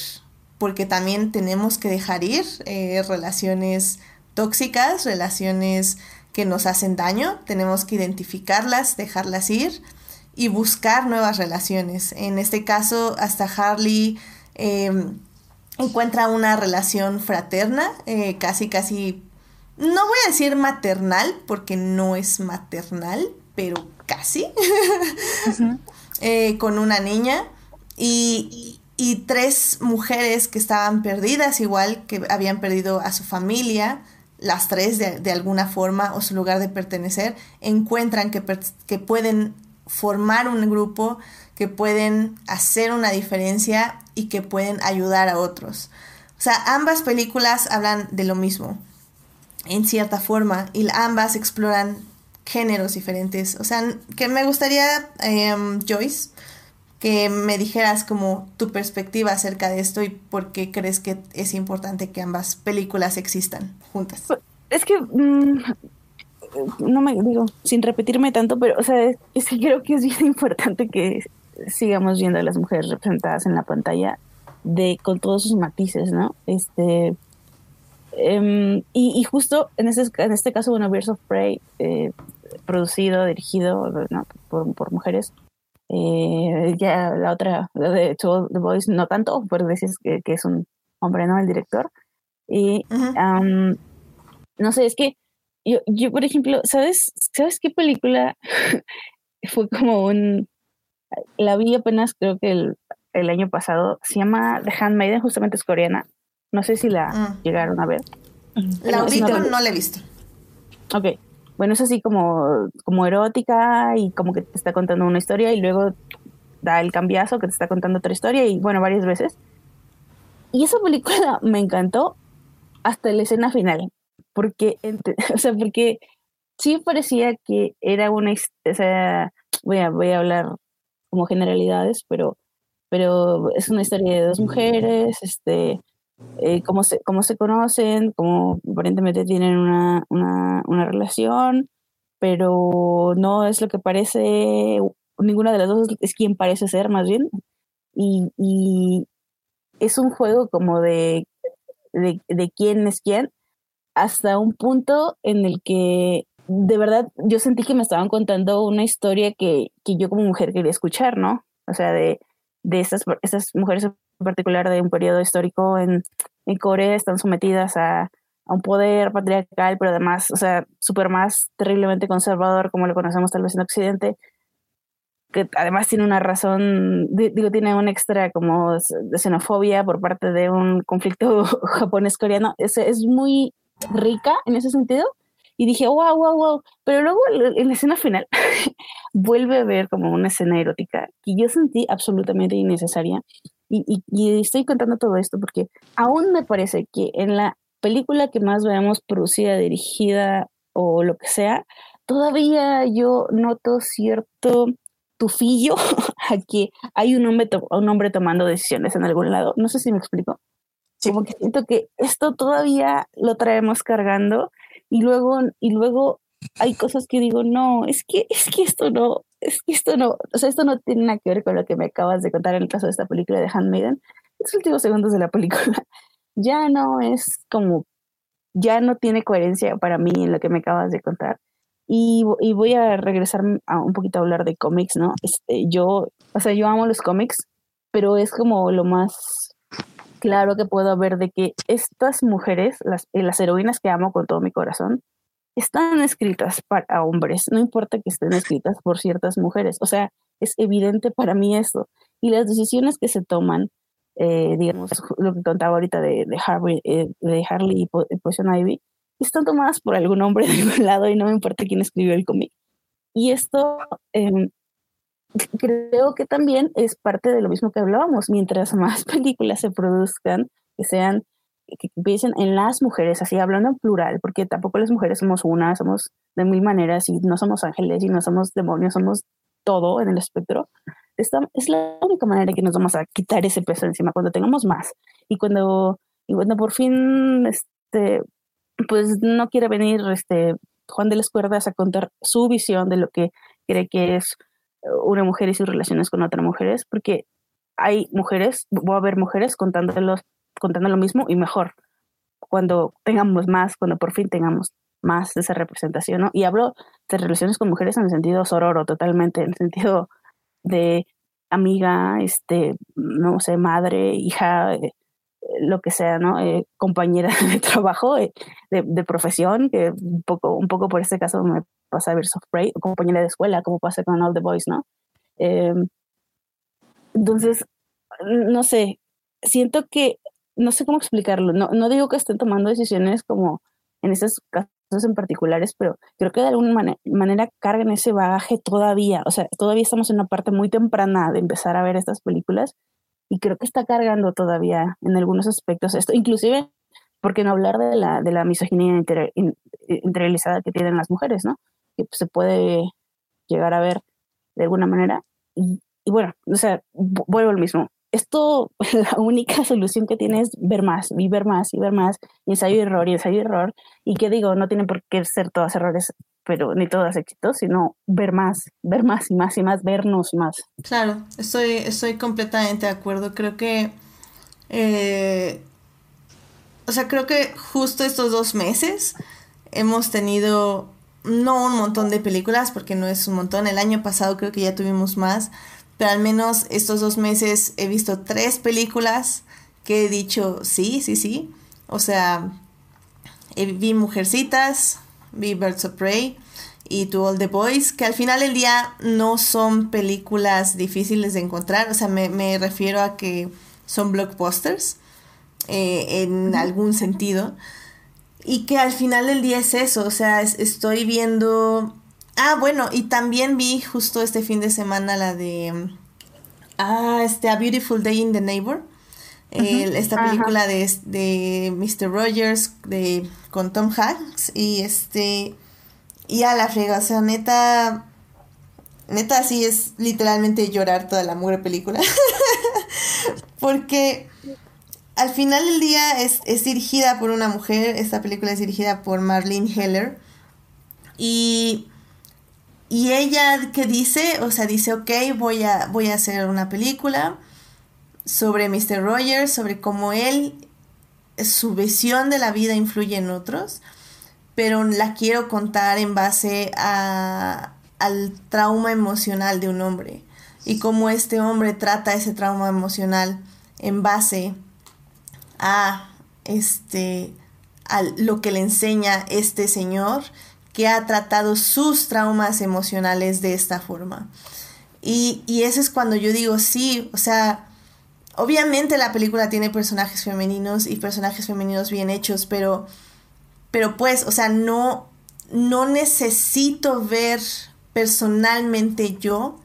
porque también tenemos que dejar ir eh, relaciones tóxicas, relaciones que nos hacen daño, tenemos que identificarlas, dejarlas ir y buscar nuevas relaciones. En este caso, hasta Harley em, encuentra una relación fraterna, eh, casi, casi, no voy a decir maternal, porque no es maternal, pero casi. [LAUGHS] Eh, con una niña y, y, tres mujeres que estaban perdidas igual, que habían perdido a su familia, las tres de, de alguna forma o su lugar de pertenecer, encuentran que, que pueden formar un grupo, que pueden hacer una diferencia y que pueden ayudar a otros. O sea, ambas películas hablan de lo mismo, en cierta forma, y ambas exploran géneros diferentes. O sea, que me gustaría, em, Joyce, que me dijeras como tu perspectiva acerca de esto y por qué crees que es importante que ambas películas existan juntas. Pues,
es que mm, no me digo, sin repetirme tanto, pero o sea, es, creo que es bien [LAUGHS] importante que sigamos viendo a las mujeres representadas en la pantalla de con todos sus matices, ¿no? Este em, y, justo en este, en este caso, bueno, Birds of Prey eh, producido, dirigido por, mujeres. Eh, ya la otra, de To The Boys, no tanto, pero decís que, es un hombre, ¿no? El director. Y no sé, es que yo, yo, por ejemplo, ¿sabes, ¿sabes qué película [LAUGHS] fue como un... La vi apenas creo que el, el año pasado, se llama The Handmaiden, justamente es coreana. No sé si la mm. llegaron a ver.
La ubico, no la he visto.
Ok, bueno, es así como, como erótica y como que te está contando una historia y luego da el cambiazo que te está contando otra historia y bueno, varias veces. Y esa película [LAUGHS] me encantó hasta la escena final, porque, [LAUGHS] o sea, porque sí parecía que era una, o sea, voy a, voy a hablar como generalidades, pero, pero es una historia de dos mujeres, este, eh, cómo, se, cómo se conocen, cómo aparentemente tienen una, una, una, relación, pero no es lo que parece, ninguna de las dos es quien parece ser más bien. Y, y es un juego como de, de, de quién es quién, hasta un punto en el que de verdad yo sentí que me estaban contando una historia que, que yo como mujer quería escuchar, ¿no? O sea, de, de estas, estas mujeres en particular de un periodo histórico en, en Corea están sometidas a, a, un poder patriarcal, pero además, o sea, súper más terriblemente conservador como lo conocemos tal vez en Occidente, que además tiene una razón, digo, tiene un extra como de xenofobia por parte de un conflicto [LAUGHS] japonés-coreano. Es, es muy rica en ese sentido y dije, wow, wow, wow. Pero luego en la escena final [LAUGHS] vuelve a ver como una escena erótica que yo sentí absolutamente innecesaria. Y, y, estoy contando todo esto porque aún me parece que en la película que más veamos producida, dirigida o lo que sea, todavía yo noto cierto tufillo [LAUGHS] a que hay un hombre, un hombre tomando decisiones en algún lado. No sé si me explico. Como que siento que esto todavía lo traemos cargando y luego, y luego hay cosas que digo, no, es que, es que esto no, es que esto no, o sea, esto no tiene nada que ver con lo que me acabas de contar en el caso de esta película de Handmaiden, los últimos segundos de la película [LAUGHS] ya no es como, ya no tiene coherencia para mí en lo que me acabas de contar. Y, y voy a regresar a un poquito a hablar de cómics, ¿no? Este, yo, o sea, yo amo los cómics, pero es como lo más claro que puedo ver de que estas mujeres, las, eh, las heroínas que amo con todo mi corazón, están escritas para hombres, no importa que estén escritas por ciertas mujeres. O sea, es evidente para mí eso. Y las decisiones que se toman, eh, digamos, lo que contaba ahorita de, de, Harvey, eh, de Harley y Poison Ivy, están tomadas por algún hombre de algún lado y no me importa quién escribió el cómic. Y esto eh, creo que también es parte de lo mismo que hablábamos. Mientras más [LAUGHS] películas se produzcan, que sean, que empiecen en las mujeres, así hablando en plural, porque tampoco las mujeres somos una, somos de mil maneras y no somos ángeles y no somos demonios, somos todo en el espectro. Esta es la única manera que nos vamos a quitar ese peso encima cuando tengamos más. Y cuando, y cuando por fin, este, pues no quiere venir este, Juan de las Cuerdas a contar su visión de lo que cree que es una mujer y sus relaciones con otras mujeres, porque hay mujeres, voy a ver mujeres contándolos, contando lo mismo y mejor, cuando tengamos más, cuando por fin tengamos más de esa representación, ¿no? Y hablo de relaciones con mujeres en el sentido sororo, totalmente, en el sentido de amiga, este, no sé, madre, hija, eh, lo que sea, ¿no? Eh, compañera [LAUGHS] de trabajo, eh, de, profesión, que un poco, un poco por este caso me pasa a ver of Prey, o compañera de escuela, como pasa con All the Boys, ¿no? Eh, entonces, no sé, siento que, no sé cómo explicarlo, no, no digo que estén tomando decisiones como en estos casos en particulares, pero creo que de alguna manera cargan ese bagaje todavía, o sea, todavía estamos en una parte muy temprana de empezar a ver estas películas y creo que está cargando todavía en algunos aspectos esto, inclusive, ¿por qué no hablar de la, de la misoginia inter, interiorizada que tienen las mujeres, ¿no? que se puede llegar a ver de alguna manera. Y, bueno, o sea, vuelvo al mismo. Esto, [LAUGHS] la única solución que tiene es ver más, y ver más, y ver más, y ensayo y error, y ensayo y error. Y que digo, no tienen por qué ser todas errores, pero ni todas éxitos, sino ver más, ver más y más y más, vernos más.
Claro, estoy, estoy completamente de acuerdo. Creo que, eh, o sea, creo que justo estos dos meses hemos tenido no un montón de películas, porque no es un montón. El año pasado creo que ya tuvimos más, pero al menos estos dos meses he visto tres películas que he dicho sí, sí, sí. O sea, vi Mujercitas, vi Birds of Prey y To All the Boys, que al final del día no son películas difíciles de encontrar. O sea, me, refiero a que son blockbusters eh, en algún sentido. Y que al final del día es eso, o sea, estoy viendo... Ah, bueno, y también vi justo este fin de semana la de... Ah, este, A Beautiful Day in the Neighbor. Esta película de, de Mr. Rogers de, con Tom Hanks. Y este... Y a la frega, o sea, neta... Neta, sí es literalmente llorar toda la mugre película. [LAUGHS] Porque al final del día es, dirigida por una mujer, esta película es dirigida por Marlene Heller. Y, y ella que dice, o sea, dice, ok, voy a, voy a hacer una película sobre Mr. Rogers, sobre cómo él, su visión de la vida influye en otros, pero la quiero contar en base a, al trauma emocional de un hombre y cómo este hombre trata ese trauma emocional en base a este a lo que le enseña este señor que ha tratado sus traumas emocionales de esta forma. Y, y eso es cuando yo digo, sí, o sea, obviamente la película tiene personajes femeninos y personajes femeninos bien hechos, pero, pero pues, o sea, no, no necesito ver personalmente yo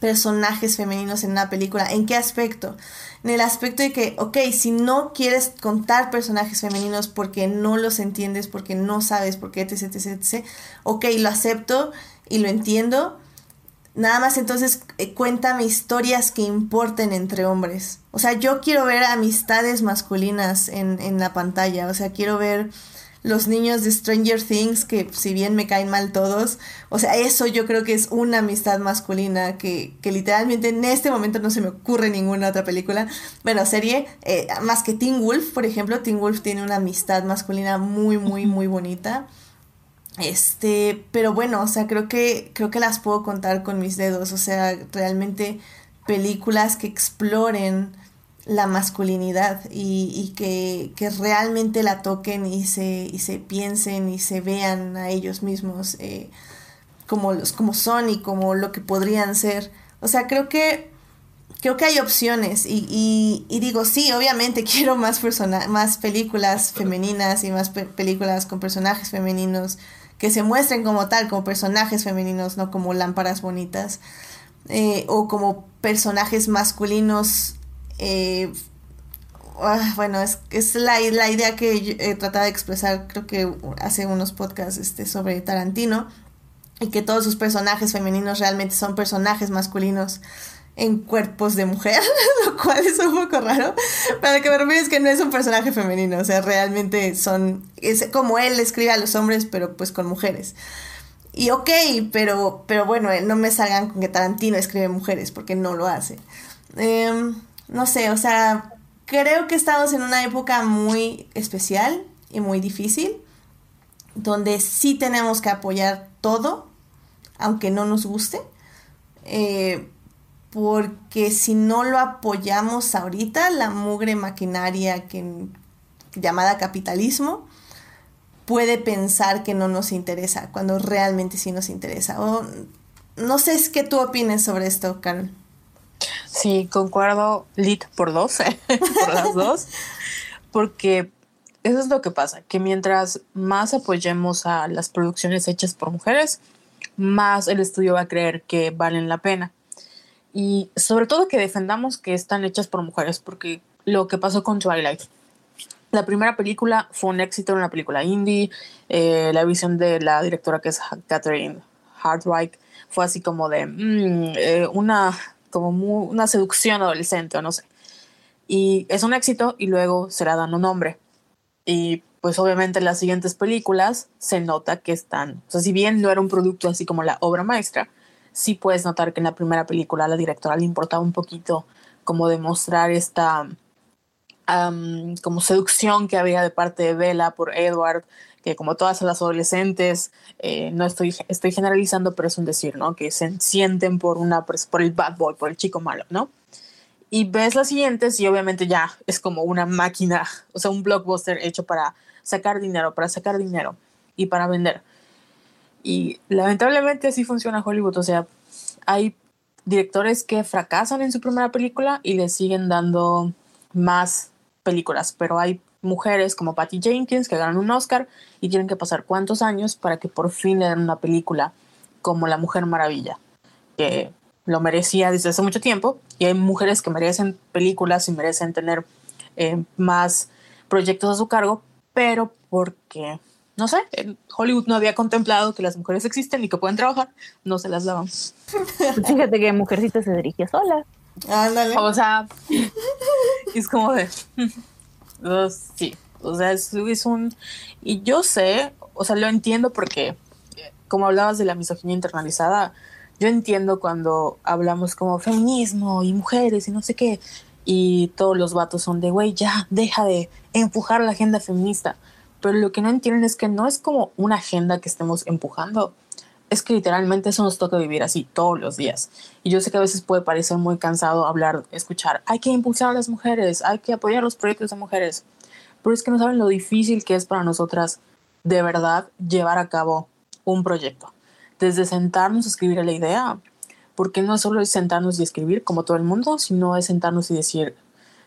personajes femeninos en una película. ¿En qué aspecto? en el aspecto de que, ok, si no quieres contar personajes femeninos porque no los entiendes, porque no sabes por qué, etc, etc, etc, ok, lo acepto y lo entiendo. Nada más entonces eh, cuéntame historias que importen entre hombres. O sea, yo quiero ver amistades masculinas en, en la pantalla. O sea, quiero ver los niños de Stranger Things, que si bien me caen mal todos, o sea, eso yo creo que es una amistad masculina que, que literalmente en este momento no se me ocurre ninguna otra película. Bueno, serie, eh, más que Teen Wolf, por ejemplo, Teen Wolf tiene una amistad masculina muy, muy, muy bonita. Este, pero bueno, o sea, creo que, creo que las puedo contar con mis dedos, o sea, realmente películas que exploren la masculinidad y, que, realmente la toquen y se, y se piensen y se vean a ellos mismos eh, como, los, como son y como lo que podrían ser. O sea, creo que, creo que hay opciones y, y, digo, sí, obviamente [LAUGHS] quiero más, persona más películas femeninas y más películas con personajes femeninos que se muestren como tal, como personajes femeninos, no como lámparas bonitas. Eh, o como personajes masculinos eh, ah, bueno, es, es la, la, idea que he tratado de expresar, creo que hace unos podcasts este, sobre Tarantino, y que todos sus personajes femeninos realmente son personajes masculinos en cuerpos de mujer, [LAUGHS] lo cual es un poco raro. Pero lo que me refiero que no es un personaje femenino, o sea, realmente son, es como él escribe a los hombres, pero pues con mujeres. Y ok, pero, pero bueno, no me salgan con que Tarantino escribe mujeres, porque no lo hace. Eh, no sé, o sea, creo que estamos en una época muy especial y muy difícil, donde sí tenemos que apoyar todo, aunque no nos guste, eh, porque si no lo apoyamos ahorita, la mugre maquinaria que, llamada capitalismo puede pensar que no nos interesa, cuando realmente sí nos interesa. O, no sé es qué tú opines sobre esto, Carol.
Sí, concuerdo lit por dos, [LAUGHS] por las dos, porque eso es lo que pasa, que mientras más apoyemos a las producciones hechas por mujeres, más el estudio va a creer que valen la pena. Y sobre todo que defendamos que están hechas por mujeres, porque lo que pasó con Twilight. La primera película fue un éxito, una película indie. Eh, la visión de la directora que es Catherine Hardwick fue así como de mm, eh, una como una seducción adolescente o no sé. Y es un éxito y luego se la dan un nombre. Y pues obviamente en las siguientes películas se nota que están, o sea, si bien no era un producto así como la obra maestra, sí puedes notar que en la primera película a la directora le importaba un poquito como demostrar esta como seducción que había de parte de Bella por Edward, que como todas las adolescentes, eh, no estoy, estoy generalizando, pero es un decir, ¿no? Que se sienten por, una, por el bad boy, por el chico malo, ¿no? Y ves las siguientes y obviamente ya es como una máquina, o sea, un blockbuster hecho para sacar dinero, para sacar dinero y para vender. Y lamentablemente así funciona Hollywood, o sea, hay directores que fracasan en su primera película y le siguen dando más películas, pero hay mujeres como Patty Jenkins que ganan un Oscar y tienen que pasar cuántos años para que por fin le den una película como La Mujer Maravilla, que lo merecía desde hace mucho tiempo y hay mujeres que merecen películas y merecen tener eh, más proyectos a su cargo, pero porque, no sé, Hollywood no había contemplado que las mujeres existen y que pueden trabajar, no se las daban.
Fíjate que Mujercita se dirige sola.
Ándale.
O sea, [LAUGHS] es como de... [LAUGHS] sí, o sea, es, un... Y yo sé, o sea, lo entiendo porque, como hablabas de la misoginia internalizada, yo entiendo cuando hablamos como feminismo y mujeres y no sé qué, y todos los vatos son de, güey, ya, deja de empujar la agenda feminista. Pero lo que no entienden es que no es como una agenda que estemos empujando, es que literalmente eso nos toca vivir así todos los días. Y yo sé que a veces puede parecer muy cansado hablar, escuchar, hay que impulsar a las mujeres, hay que apoyar los proyectos de mujeres, pero es que no saben lo difícil que es para nosotras de verdad llevar a cabo un proyecto. Desde sentarnos a escribir la idea, porque no solo es sentarnos y escribir como todo el mundo, sino es sentarnos y decir,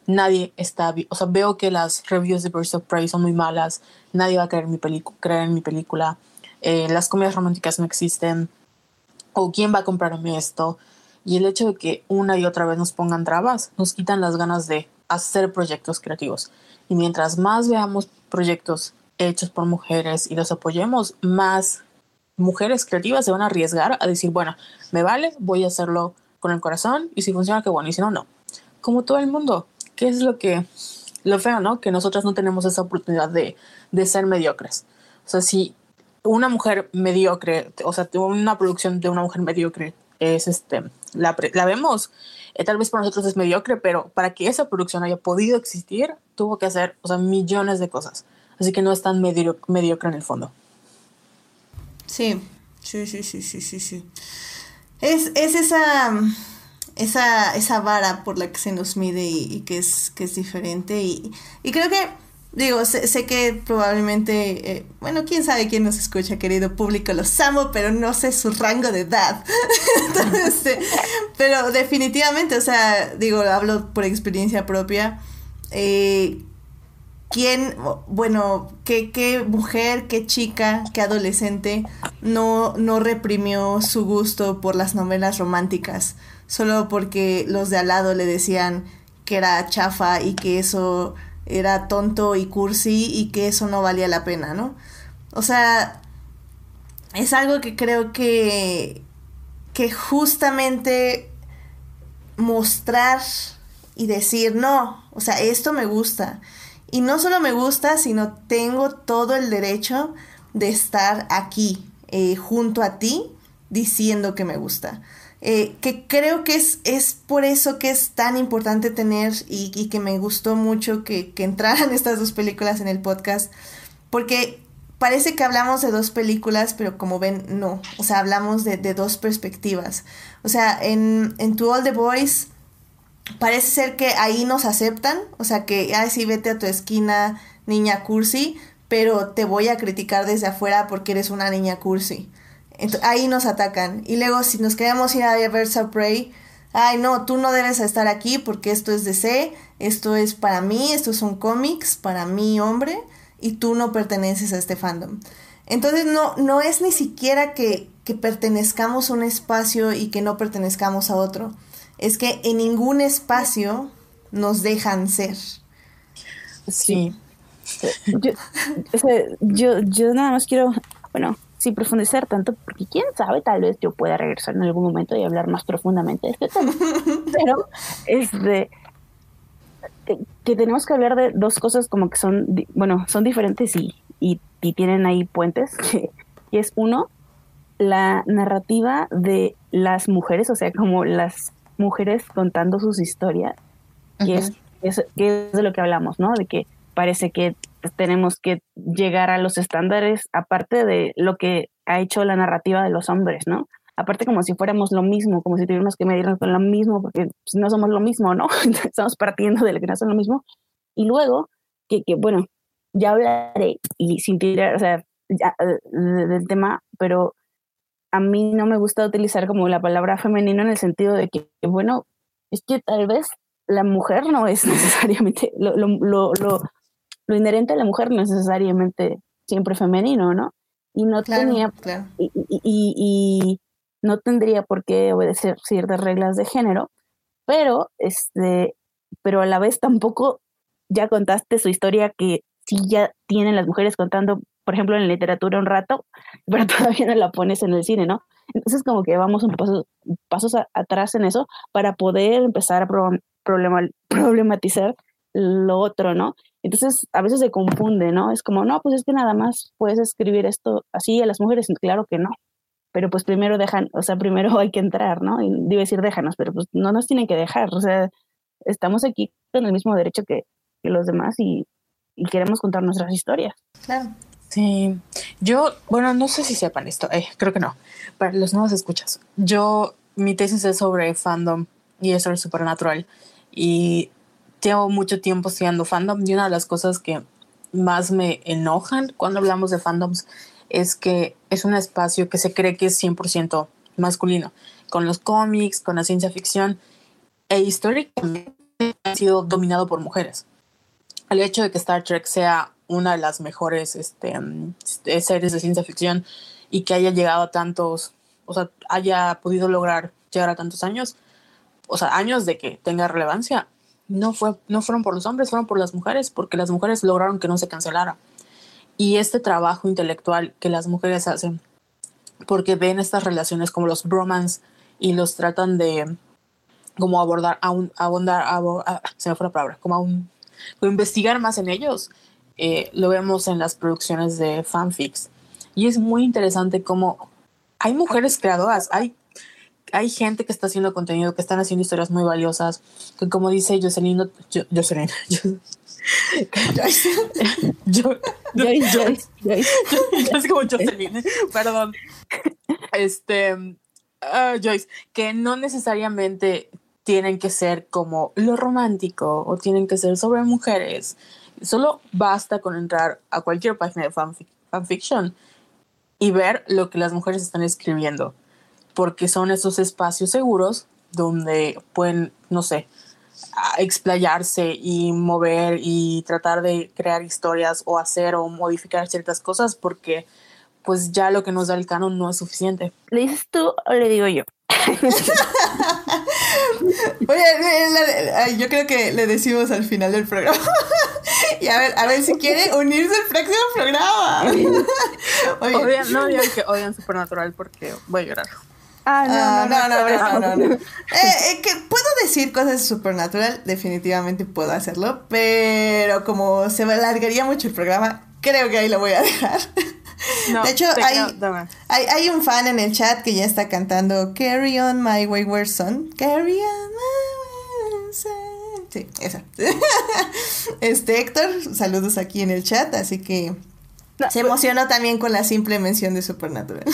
nadie está, o sea, veo que las reviews de Birds of Prey son muy malas, nadie va a creer, mi creer en mi película, eh, las comedias románticas no existen, o quién va a comprarme esto. Y el hecho de que una y otra vez nos pongan trabas nos quitan las ganas de hacer proyectos creativos. Y mientras más veamos proyectos hechos por mujeres y los apoyemos, más mujeres creativas se van a arriesgar a decir, bueno, me vale, voy a hacerlo con el corazón y si funciona, qué bueno, y si no, no. Como todo el mundo, ¿qué es lo que lo feo, ¿no? Que nosotras no tenemos esa oportunidad de, de ser mediocres. O sea, si una mujer mediocre, o sea, una producción de una mujer mediocre es este, la, la vemos, eh, tal vez para nosotros es mediocre, pero para que esa producción haya podido existir, tuvo que hacer, o sea, millones de cosas. Así que no es tan mediocre en el fondo.
Sí, sí, sí, sí, sí, sí, sí. Es, es esa, esa, esa vara por la que se nos mide y, que, es, que es diferente. Y, y creo que Digo, sé, que probablemente, eh, bueno, quién sabe quién nos escucha, querido público, los amo, pero no sé su rango de edad. [LAUGHS] Entonces, pero definitivamente, o sea, digo, hablo por experiencia propia. Eh, ¿Quién, bueno, qué, qué mujer, qué chica, qué adolescente no, no reprimió su gusto por las novelas románticas? Solo porque los de al lado le decían que era chafa y que eso era tonto y cursi y que eso no valía la pena, ¿no? O sea, es algo que creo que, que justamente mostrar y decir, no, o sea, esto me gusta. Y no solo me gusta, sino tengo todo el derecho de estar aquí, eh, junto a ti, diciendo que me gusta. Eh, que creo que es, es por eso que es tan importante tener y, que me gustó mucho que, que, entraran [LAUGHS] estas dos películas en el podcast, porque parece que hablamos de dos películas, pero como ven, no, o sea, hablamos de, dos perspectivas. O sea, en, en To All the Boys parece ser que ahí nos aceptan, o sea, que, ay, sí, vete a tu esquina, niña cursi, pero te voy a criticar desde afuera porque eres una niña cursi ahí nos atacan. Y luego si nos queremos ir a Versa Prey, ay no, tú no debes estar aquí porque esto es DC, esto es para mí, estos son cómics, para mí hombre, y tú no perteneces a este fandom. Entonces no, no es ni siquiera que, que pertenezcamos a un espacio y que no pertenezcamos a otro. Es que en ningún espacio nos dejan ser.
Sí. Yo, yo, yo nada más quiero, bueno, sin profundizar tanto, porque quién sabe, tal vez yo pueda regresar en algún momento y hablar más profundamente de este tema. [LAUGHS] Pero es de que, tenemos que hablar de dos cosas como que son, bueno, son diferentes y, y, tienen ahí puentes, [LAUGHS] que, es uno, la narrativa de las mujeres, o sea, como las mujeres contando sus historias, que, es, es, que es de lo que hablamos, ¿no? De que parece que tenemos que llegar a los estándares aparte de lo que ha hecho la narrativa de los hombres, ¿no? Aparte como si fuéramos lo mismo, como si tuviéramos que medirnos con lo mismo, porque pues, no somos lo mismo, ¿no? [LAUGHS] Estamos partiendo de lo que no son lo mismo. Y luego, que, que bueno, ya hablaré y sin tirar, o sea, eh, del tema, pero a mí no me gusta utilizar como la palabra femenino en el sentido de que, bueno, es que tal vez la mujer no es [LAUGHS] necesariamente lo, lo, lo, lo inherente a la mujer no es necesariamente siempre femenino, ¿no? Y no tenía Y, y, no tendría por qué obedecer ciertas reglas de género, pero este, pero a la vez tampoco ya contaste su historia que sí ya tienen las mujeres contando, por ejemplo, en literatura un rato, [LAUGHS] pero todavía no la pones en el cine, ¿no? Entonces como que vamos un paso, pasos atrás en eso para poder empezar a problematizar lo otro, ¿no? Entonces, a veces se confunde, ¿no? Es como, no, pues es que nada más puedes escribir esto así a las mujeres. Claro que no. Pero pues primero dejan, o sea, primero [LAUGHS] hay que entrar, ¿no? Y debe decir déjanos, pero pues no nos tienen que dejar. O sea, estamos aquí con el mismo derecho que, los demás y, queremos contar nuestras historias.
Claro.
Sí, yo, bueno, no sé si sepan esto, eh, creo que no, para los nuevos escuchas. Yo, mi tesis es sobre fandom y es sobre supernatural. Y llevo mucho tiempo siendo fandom y una de las cosas que más me enojan cuando hablamos de fandoms es que es un espacio que se cree que es 100% masculino, con los cómics, con la ciencia ficción, e históricamente ha sido dominado por mujeres. El hecho de que Star Trek sea una de las mejores este, mm, series de ciencia ficción y que haya llegado a tantos, o sea, haya podido lograr llegar a tantos años, o sea, años de que tenga relevancia, no, fue, no fueron por los hombres, fueron por las mujeres, porque las mujeres lograron que no se cancelara. Y este trabajo intelectual que las mujeres hacen, porque ven estas relaciones como los bromance y los tratan de como abordar, abondar, a, se me fue la palabra, como un, o investigar más en ellos, eh, lo vemos en las producciones de fanfics. Y es muy interesante cómo hay mujeres creadoras, hay, hay gente que está haciendo contenido, que están haciendo historias muy valiosas, que como dice Jocelyn, yo, Jocelyn, yo, Joyce, Joyce. Yo, es como Jocelyn, perdón. Este, uh, Joyce, que no necesariamente tienen que ser como lo romántico o tienen que ser sobre mujeres. Solo basta con entrar a cualquier página de fanfiction y ver lo que las mujeres están escribiendo, porque son esos espacios seguros donde pueden, no sé, explayarse y mover y tratar de crear historias o hacer o modificar ciertas cosas porque pues ya lo que nos da el canon no es suficiente.
¿Le dices tú o le digo yo? [LAUGHS]
Oye, yo creo que le decimos al final del programa. [LAUGHS] y a ver, a ver si quiere unirse al próximo programa. [LAUGHS]
Odian, no digan que odian Supernatural porque voy a llorar.
Ah, no, no, no, no, no, [LAUGHS] eh, que puedo decir cosas de Supernatural, definitivamente puedo hacerlo, pero como se alargaría mucho el programa, creo que ahí lo voy a [LAUGHS] dejar de hecho, hay, hay, un fan en el chat que ya está cantando Carry on my wayward son. Carry on my wayward son. Sí, esa. [LAUGHS] Este Héctor, saludos aquí en el chat, así que se pues emocionó también con la simple mención de Supernatural.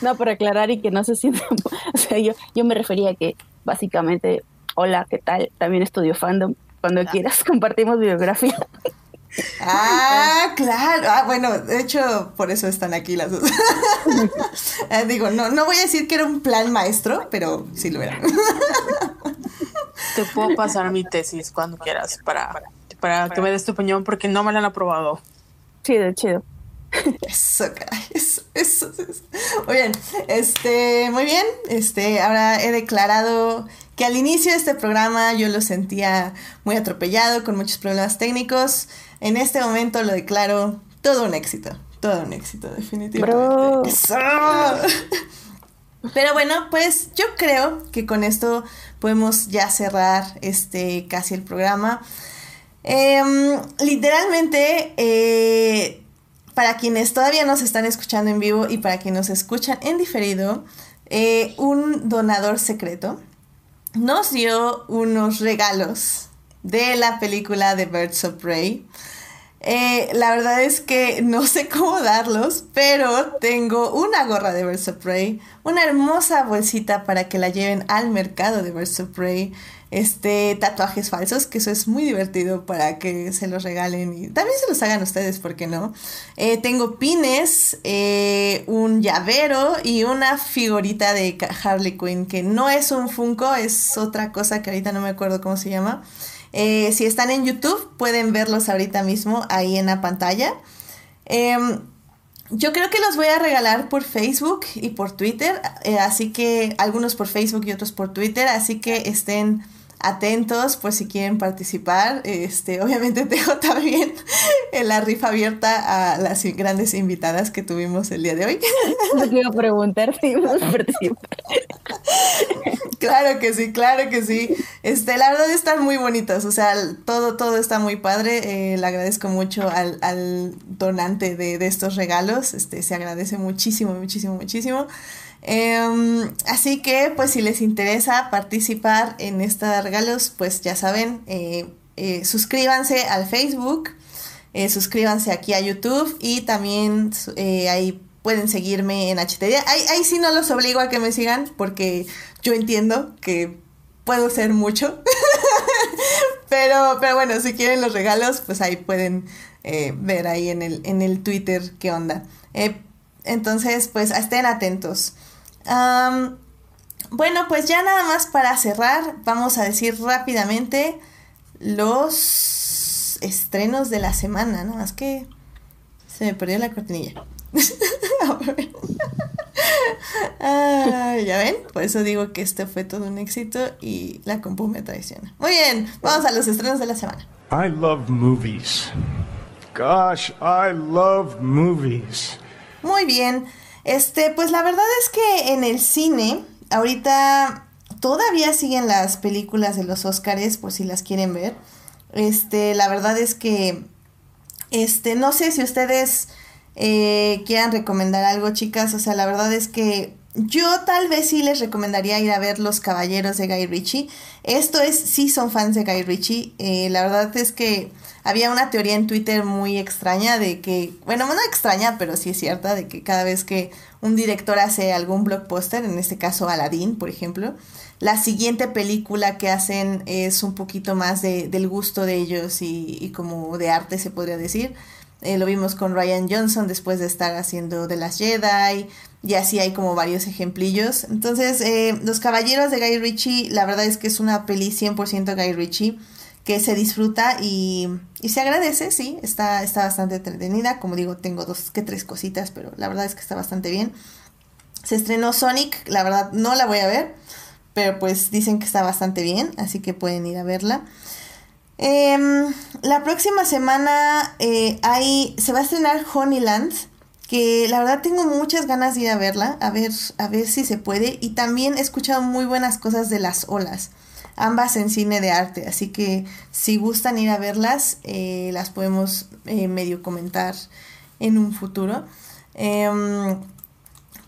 No, para aclarar y que no se sienta. [LAUGHS] O sea, yo, yo me refería a que básicamente, hola, ¿qué tal? También estudio fandom. Cuando quieras [LAUGHS] compartimos biografía.
Ah, claro. Ah, bueno, de hecho, por eso están aquí las dos. [LAUGHS] Eh, digo, no, no voy a decir que era un plan maestro, pero sí lo era.
Te puedo pasar mi tesis cuando quieras para, para que me des tu opinión porque no me la han aprobado.
Chido, chido. [LAUGHS]
Eso, caray, eso, eso, eso. Muy bien, este, muy bien. Este, ahora he declarado que al inicio de este programa yo lo sentía muy atropellado, con muchos problemas técnicos. En este momento lo declaro todo un éxito. Todo un éxito, definitivamente. Pero bueno, pues yo creo que con esto podemos ya cerrar este casi el programa. Em, literalmente, eh, para quienes todavía nos están escuchando en vivo y para quienes nos escuchan en diferido, eh, un donador secreto nos dio unos regalos de la película de Birds of Prey. Eh, la verdad es que no sé cómo darlos, pero tengo una gorra de Birds of Prey, una hermosa bolsita para que la lleven al mercado de Birds of Prey, este, tatuajes falsos, que eso es muy divertido para que se los regalen y también se los hagan ustedes, ¿por qué no? Eh, tengo pines, eh, un llavero y una figurita de Harley Quinn, que no es un Funko, es otra cosa que ahorita no me acuerdo cómo se llama. Eh, si están en YouTube, pueden verlos ahorita mismo ahí en la pantalla. Em, yo creo que los voy a regalar por Facebook y por Twitter, así que algunos por Facebook y otros por Twitter, así que estén atentos por si quieren participar. Este, obviamente [LAUGHS] tengo también la rifa abierta a las grandes invitadas que tuvimos el día de hoy.
No quiero preguntar si vamos a participar.
Claro que sí, claro que sí. Este, la verdad están muy bonitos, o sea, todo, todo está muy padre. Eh, le agradezco mucho al, al donante de, de estos regalos. Este, se agradece muchísimo, muchísimo, muchísimo. Em, así que, pues, si les interesa participar en estos regalos, pues ya saben, eh, eh, suscríbanse al Facebook, eh, suscríbanse aquí a YouTube y también ahí pueden seguirme en HTD. Ahí, ahí sí no los obligo a que me sigan porque yo entiendo que puedo ser mucho. [LAUGHS] pero, pero bueno, si quieren los regalos, pues ahí pueden ver ahí en el, en el Twitter qué onda. entonces, pues estén atentos bueno, pues ya nada más para cerrar, vamos a decir rápidamente los estrenos de la semana, ¿no? Más que se me perdió la cortinilla. [LAUGHS] ya ven, por eso digo que este fue todo un éxito y la compu me traiciona. Muy bien, vamos a los estrenos de la semana. I love movies. Gosh, I love movies. Muy bien. Este, pues la verdad es que en el cine, ahorita todavía siguen las películas de los Oscars, por si las quieren ver. Este, la verdad es que, este, no sé si ustedes eh, quieran recomendar algo, chicas. O sea, la verdad es que yo tal vez sí les recomendaría ir a ver Los Caballeros de Guy Ritchie. Esto es, sí son fans de Guy Ritchie. Eh, la verdad es que había una teoría en Twitter muy extraña de que, bueno, no extraña, pero sí es cierta, de que cada vez que un director hace algún blockbuster, en este caso Aladdin, por ejemplo, la siguiente película que hacen es un poquito más de, del gusto de ellos y, y como de arte, se podría decir. Eh, lo vimos con Ryan Johnson después de estar haciendo de las Jedi. Y así hay como varios ejemplillos. Entonces, eh, Los Caballeros de Guy Ritchie, la verdad es que es una peli 100% Guy Ritchie que se disfruta y, y, se agradece, sí, está, está bastante entretenida. Como digo, tengo dos que tres cositas, pero la verdad es que está bastante bien. Se estrenó Sonic, la verdad no la voy a ver, pero pues dicen que está bastante bien, así que pueden ir a verla. Eh, la próxima semana eh, hay, se va a estrenar Honeyland, que la verdad tengo muchas ganas de ir a verla, a ver, a ver si se puede. Y también he escuchado muy buenas cosas de las olas, ambas en cine de arte. Así que si gustan ir a verlas, eh, las podemos eh, medio comentar en un futuro. Em,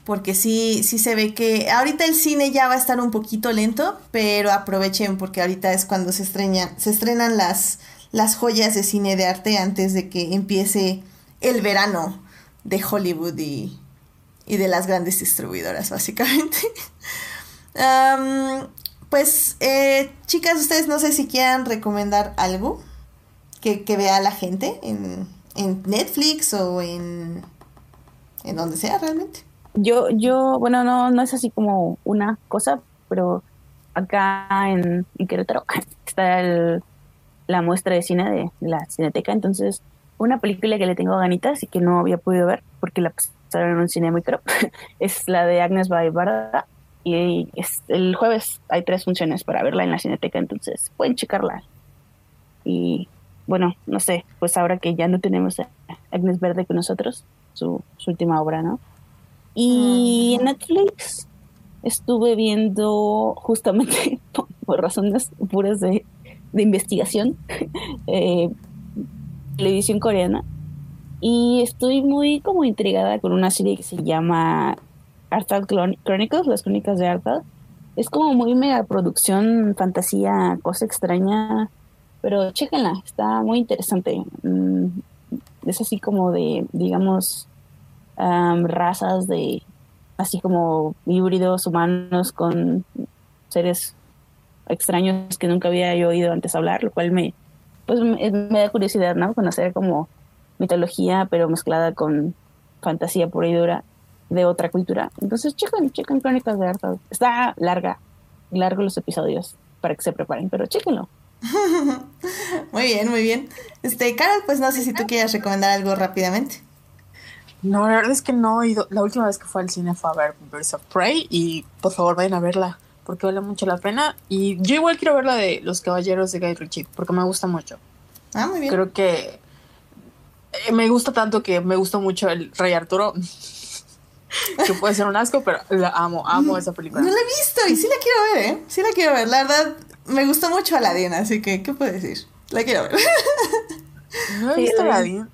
porque sí, sí se ve que ahorita el cine ya va a estar un poquito lento, pero aprovechen porque ahorita es cuando se, estrena, se estrenan las, las joyas de cine de arte antes de que empiece el verano de Hollywood y, y de las grandes distribuidoras, básicamente. [LAUGHS] pues, eh, chicas, ustedes no sé si quieran recomendar algo que, que vea la gente en, en Netflix o en, en donde sea realmente.
Yo, yo, bueno, no, no es así como una cosa, pero acá en, en Querétaro [LAUGHS] está el, la muestra de cine de, la Cineteca, entonces una película que le tengo ganitas y que no había podido ver porque la pasaron en un cine muy caro [LAUGHS] es la de Agnes Barda y es, el jueves hay tres funciones para verla en la Cineteca, entonces pueden checarla. Y bueno, no sé, pues ahora que ya no tenemos a Agnes Verde con nosotros, su, su última obra, ¿no? Y en Netflix estuve viendo justamente [LAUGHS] por razones puras de, de investigación [LAUGHS] eh, televisión coreana y estoy muy como intrigada con una serie que se llama Arthal Chronicles, las crónicas de Arthal. Es como muy mega producción, fantasía, cosa extraña, pero chéquenla, está muy interesante. Mm, es así como de, digamos, um, razas de así como híbridos humanos con seres extraños que nunca había yo oído antes hablar, lo cual me pues me, me da curiosidad, ¿no? Conocer como mitología, pero mezclada con fantasía pura y dura de otra cultura. Entonces, chequen, chequen Crónicas de Arthur. Está larga, largo los episodios para que se preparen, pero chéquenlo. [LAUGHS]
muy bien, muy bien. Este, Carol, pues no sé si tú quieres recomendar algo rápidamente.
No, la verdad es que no he ido. La última vez que fue al cine fue a ver Birds of Prey y por favor vayan a verla porque vale mucho la pena. Y yo igual quiero ver la de Los Caballeros de Guy Ritchie porque me gusta mucho.
Ah, muy bien.
Creo que eh, me gusta tanto que me gustó mucho el Rey Arturo. [LAUGHS] que puede ser un asco, pero la amo, amo esa película.
No la he visto y sí la quiero ver, ¿eh? Sí la quiero ver. La verdad, me gustó mucho Aladdin, así que, ¿qué puedo decir? La quiero ver.
no he
Sí,
visto
la vi.
Aladdin.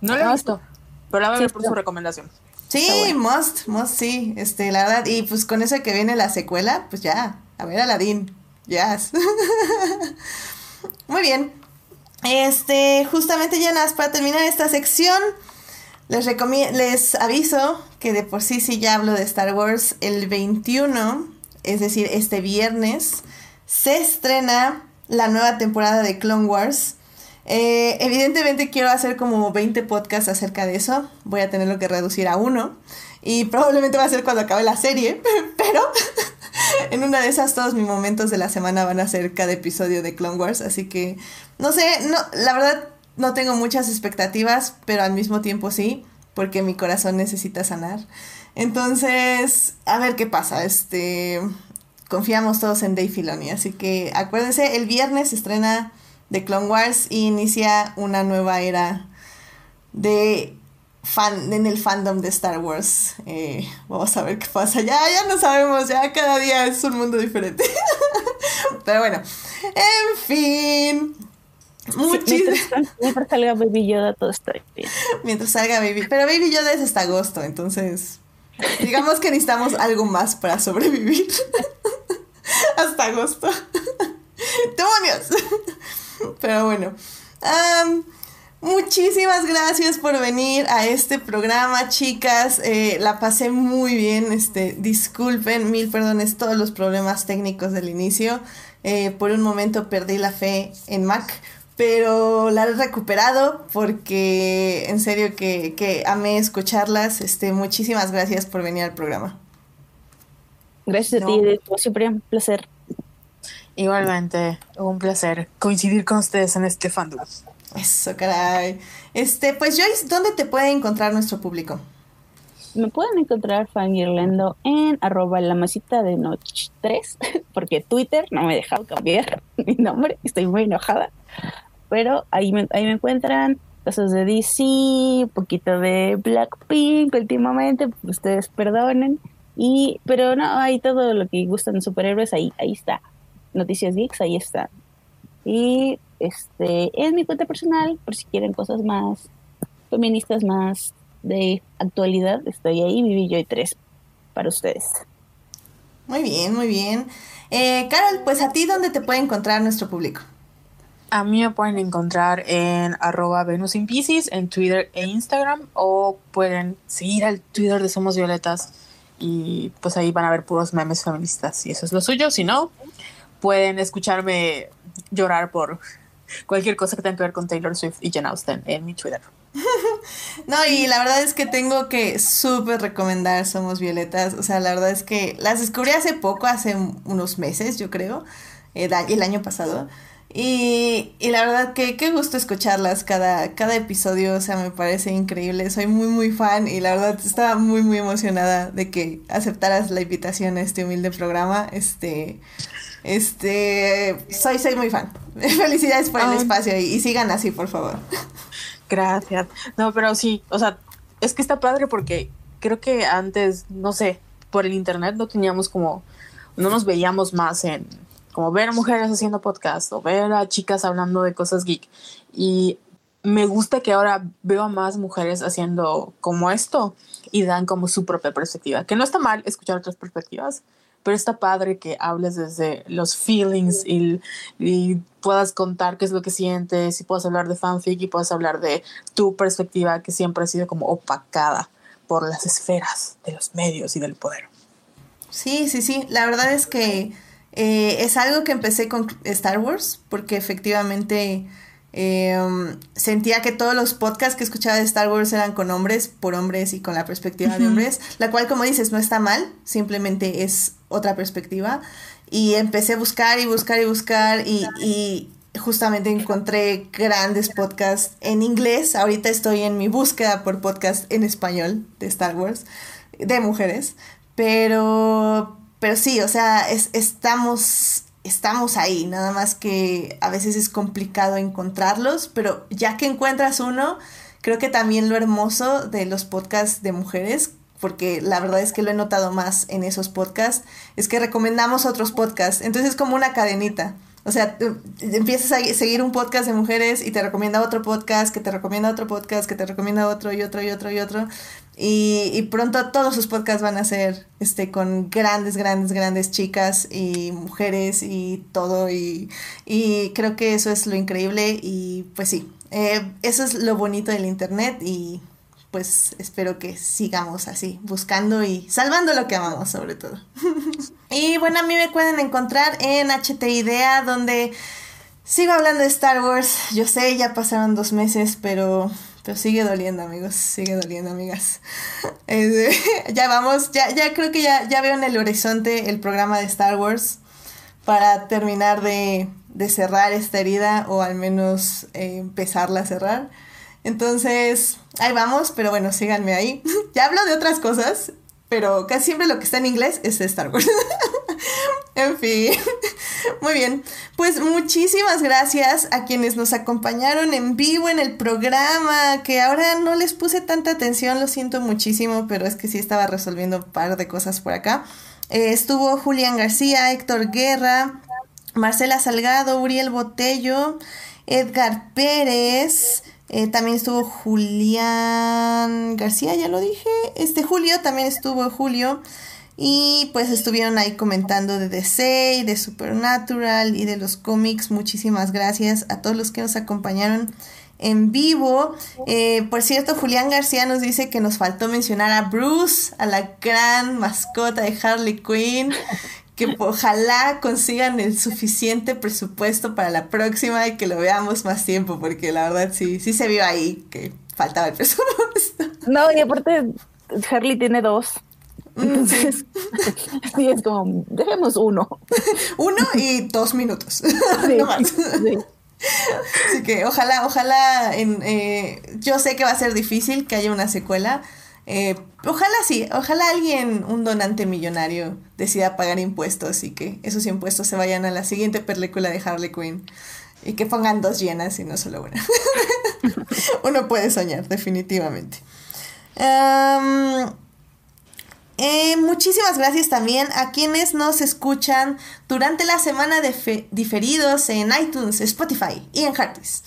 No la he visto. Pero la voy a ver por su recomendación.
Sí, must, must, sí. Este, la verdad, y pues con eso que viene la secuela, pues ya, a ver Aladdin. Yes. [LAUGHS] Muy bien. Este, justamente ya nada más para terminar esta sección, les les aviso que de por sí sí ya hablo de Star Wars el 21, es decir, este viernes, se estrena la nueva temporada de Clone Wars. Eh, evidentemente quiero hacer como 20 podcasts acerca de eso. Voy a tenerlo que reducir a uno. Y probablemente va a ser cuando acabe la serie. [LAUGHS] Pero [LAUGHS] en una de esas todos mis momentos de la semana van a ser cada episodio de Clone Wars. Así que no sé, no, la verdad no tengo muchas expectativas, pero al mismo tiempo sí, porque mi corazón necesita sanar. Entonces, a ver qué pasa. Este, confiamos todos en Dave Filoni, así que acuérdense, el viernes se estrena The Clone Wars y inicia una nueva era de fan en el fandom de Star Wars. Eh, vamos a ver qué pasa. Ya, ya no sabemos, ya cada día es un mundo diferente. [LAUGHS] Pero bueno, en fin.
Muchísimas. Mientras, salga Baby Yoda, todo está bien.
Mientras salga Baby. Pero Baby Yoda es hasta agosto, entonces. Digamos que necesitamos algo más para sobrevivir. [LAUGHS] hasta agosto. [LAUGHS] ¡Demonios! [LAUGHS] Pero bueno. muchísimas gracias por venir a este programa, chicas. Eh, la pasé muy bien. Este, disculpen, mil perdones todos los problemas técnicos del inicio. Eh, por un momento perdí la fe en Mac, pero la he recuperado porque en serio que, que amé escucharlas. Este, muchísimas gracias por venir al programa.
Gracias a ti, siempre un placer.
Igualmente, un placer coincidir con ustedes en este fandom.
Eso, caray. Este, pues Joyce, ¿dónde te puede encontrar nuestro público?
Me pueden encontrar fangirlando en arroba la masita de noche 3, [LAUGHS] porque Twitter no me ha dejado cambiar [LAUGHS] mi nombre, estoy muy enojada. Pero ahí me, ahí me encuentran cosas de DC, un poquito de Blackpink últimamente, ustedes perdonen. Y, pero no, hay todo lo que gustan de superhéroes, ahí, ahí está. Noticias Geeks, ahí está. Y este, es mi cuenta personal, por si quieren cosas más feministas, más de actualidad, estoy ahí, Vivi Joy 3, para ustedes.
Muy bien, muy bien. Eh, Carol, pues a ti, ¿dónde te puede encontrar nuestro público?
A mí me pueden encontrar en arroba Venus in en Twitter e Instagram o pueden seguir al Twitter de Somos Violetas y pues ahí van a ver puros memes feministas y eso es lo suyo. Si no, pueden escucharme llorar por cualquier cosa que tenga que ver con Taylor Swift y Jen Austen en mi Twitter. [LAUGHS]
no, y la verdad es que tengo que súper recomendar Somos Violetas. O sea, la verdad es que las descubrí hace poco, hace unos meses, yo creo, el año pasado. Y, y, la verdad que qué gusto escucharlas cada, cada episodio, o sea, me parece increíble, soy muy muy fan y la verdad estaba muy muy emocionada de que aceptaras la invitación a este humilde programa, este, este, soy, soy muy fan, [LAUGHS] felicidades por el espacio y, y, sigan así, por favor.
Gracias, no, pero sí, o sea, es que está padre porque creo que antes, no sé, por el internet no teníamos como, no nos veíamos más en como ver a mujeres haciendo podcast o ver a chicas hablando de cosas geek. Y me gusta que ahora veo a más mujeres haciendo como esto y dan como su propia perspectiva. Que no está mal escuchar otras perspectivas, pero está padre que hables desde los feelings y, y, puedas contar qué es lo que sientes y puedas hablar de fanfic y puedas hablar de tu perspectiva que siempre ha sido como opacada por las esferas de los medios y del poder.
Sí, sí, sí. La verdad es que eh, es algo que empecé con Star Wars, porque efectivamente em, sentía que todos los podcasts que escuchaba de Star Wars eran con hombres, por hombres y con la perspectiva de hombres, la cual como dices no está mal, simplemente es otra perspectiva. Y empecé a buscar y buscar y buscar y, y justamente encontré grandes podcasts en inglés. Ahorita estoy en mi búsqueda por podcast en español de Star Wars, de mujeres. Pero, pero sí, o sea, es, estamos, estamos ahí, nada más que a veces es complicado encontrarlos, pero ya que encuentras uno, creo que también lo hermoso de los podcasts de mujeres, porque la verdad es que lo he notado más en esos podcasts, es que recomendamos otros podcasts, entonces es como una cadenita. O sea, empiezas a seguir un podcast de mujeres y te recomienda otro podcast, que te recomienda otro podcast, que te recomienda otro y otro y otro y otro. Y, pronto todos sus podcasts van a ser este, con grandes, grandes, grandes chicas y mujeres y todo. Y, y creo que eso es lo increíble. Y pues sí, eh, eso es lo bonito del Internet. Y pues espero que sigamos así, buscando y salvando lo que amamos sobre todo. [LAUGHS] y bueno, a mí me pueden encontrar en HT Idea, donde sigo hablando de Star Wars. Yo sé, ya pasaron dos meses, pero, sigue doliendo, amigos, sigue doliendo, amigas. [LAUGHS] [LAUGHS] ya vamos, ya, ya creo que ya, ya veo en el horizonte el programa de Star Wars para terminar de, de cerrar esta herida o al menos eh, empezarla a cerrar. Entonces, ahí vamos, pero bueno, síganme ahí. [LAUGHS] ya hablo de otras cosas, pero casi siempre lo que está en inglés es Star Wars. [LAUGHS] en fin, [LAUGHS] muy bien. Pues muchísimas gracias a quienes nos acompañaron en vivo en el programa, que ahora no les puse tanta atención, lo siento muchísimo, pero es que sí estaba resolviendo un par de cosas por acá. Eh, estuvo Julián García, Héctor Guerra, Marcela Salgado, Uriel Botello. Edgar Pérez, eh, también estuvo Julián García, ya lo dije. Este Julio también estuvo Julio. Y pues estuvieron ahí comentando de DC de Supernatural y de los cómics. Muchísimas gracias a todos los que nos acompañaron en vivo. Eh, por cierto, Julián García nos dice que nos faltó mencionar a Bruce, a la gran mascota de Harley Quinn. Que ojalá consigan el suficiente presupuesto para la próxima y que lo veamos más tiempo, porque la verdad sí, sí se vio ahí que faltaba el [LAUGHS] presupuesto.
No, y aparte Harley tiene dos. Entonces, [LAUGHS] sí, es como, dejemos uno. [LAUGHS]
Uno y dos minutos. no más. Así que ojalá, ojalá, en, eh, yo sé que va a ser difícil que haya una secuela. Eh, ojalá sí, ojalá alguien, un donante millonario, decida pagar impuestos y que esos impuestos se vayan a la siguiente película de Harley Quinn y que pongan dos llenas y no solo una. [LAUGHS] Uno puede soñar, definitivamente. Eh, muchísimas gracias también a quienes nos escuchan durante la semana de diferidos en iTunes, Spotify y en Heartis.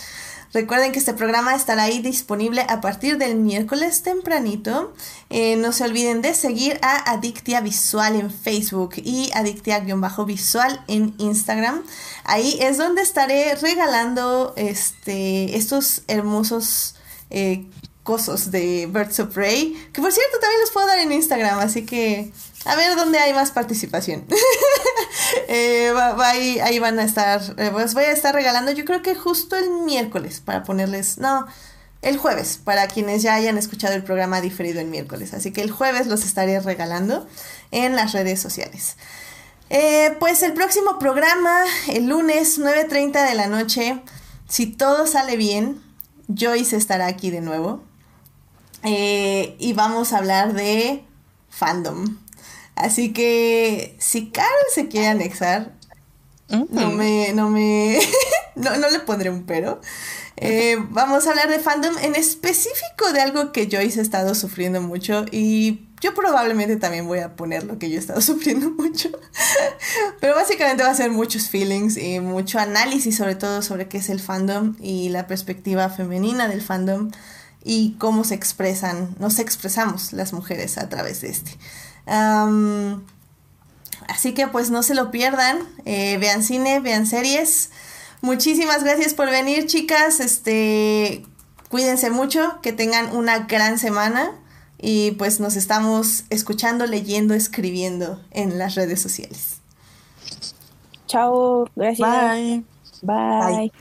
Recuerden que este programa estará ahí disponible a partir del miércoles tempranito. Eh, no se olviden de seguir a Adictia Visual en Facebook y Adictia-Visual en Instagram. Ahí es donde estaré regalando este, estos hermosos eh, cosos de Birds of Prey, que por cierto también los puedo dar en Instagram, así que a ver dónde hay más participación. [LAUGHS] Eh, ahí, van a estar, eh, pues voy a estar regalando yo creo que justo el miércoles para ponerles, no, el jueves, para quienes ya hayan escuchado el programa diferido el miércoles, así que el jueves los estaré regalando en las redes sociales. Eh, pues el próximo programa, el lunes 9.30 de la noche, si todo sale bien, Joyce estará aquí de nuevo. Eh, y vamos a hablar de fandom. Así que si Carol se quiere anexar, no me, no me, [LAUGHS] no, le pondré un pero. Eh, vamos a hablar de fandom en específico de algo que Joyce ha estado sufriendo mucho y yo probablemente también voy a poner lo que yo he estado [LAUGHS] sufriendo mucho. Pero básicamente va a ser muchos feelings y mucho análisis sobre todo sobre qué es el fandom y la perspectiva femenina del fandom y cómo se expresan, nos expresamos las mujeres a través de este. Así que pues no se lo pierdan, eh, vean cine, vean series. Muchísimas gracias por venir, chicas. Este, cuídense mucho, que tengan una gran semana y pues nos estamos escuchando, leyendo, escribiendo en las redes sociales.
Chao, gracias.
Bye.
Bye.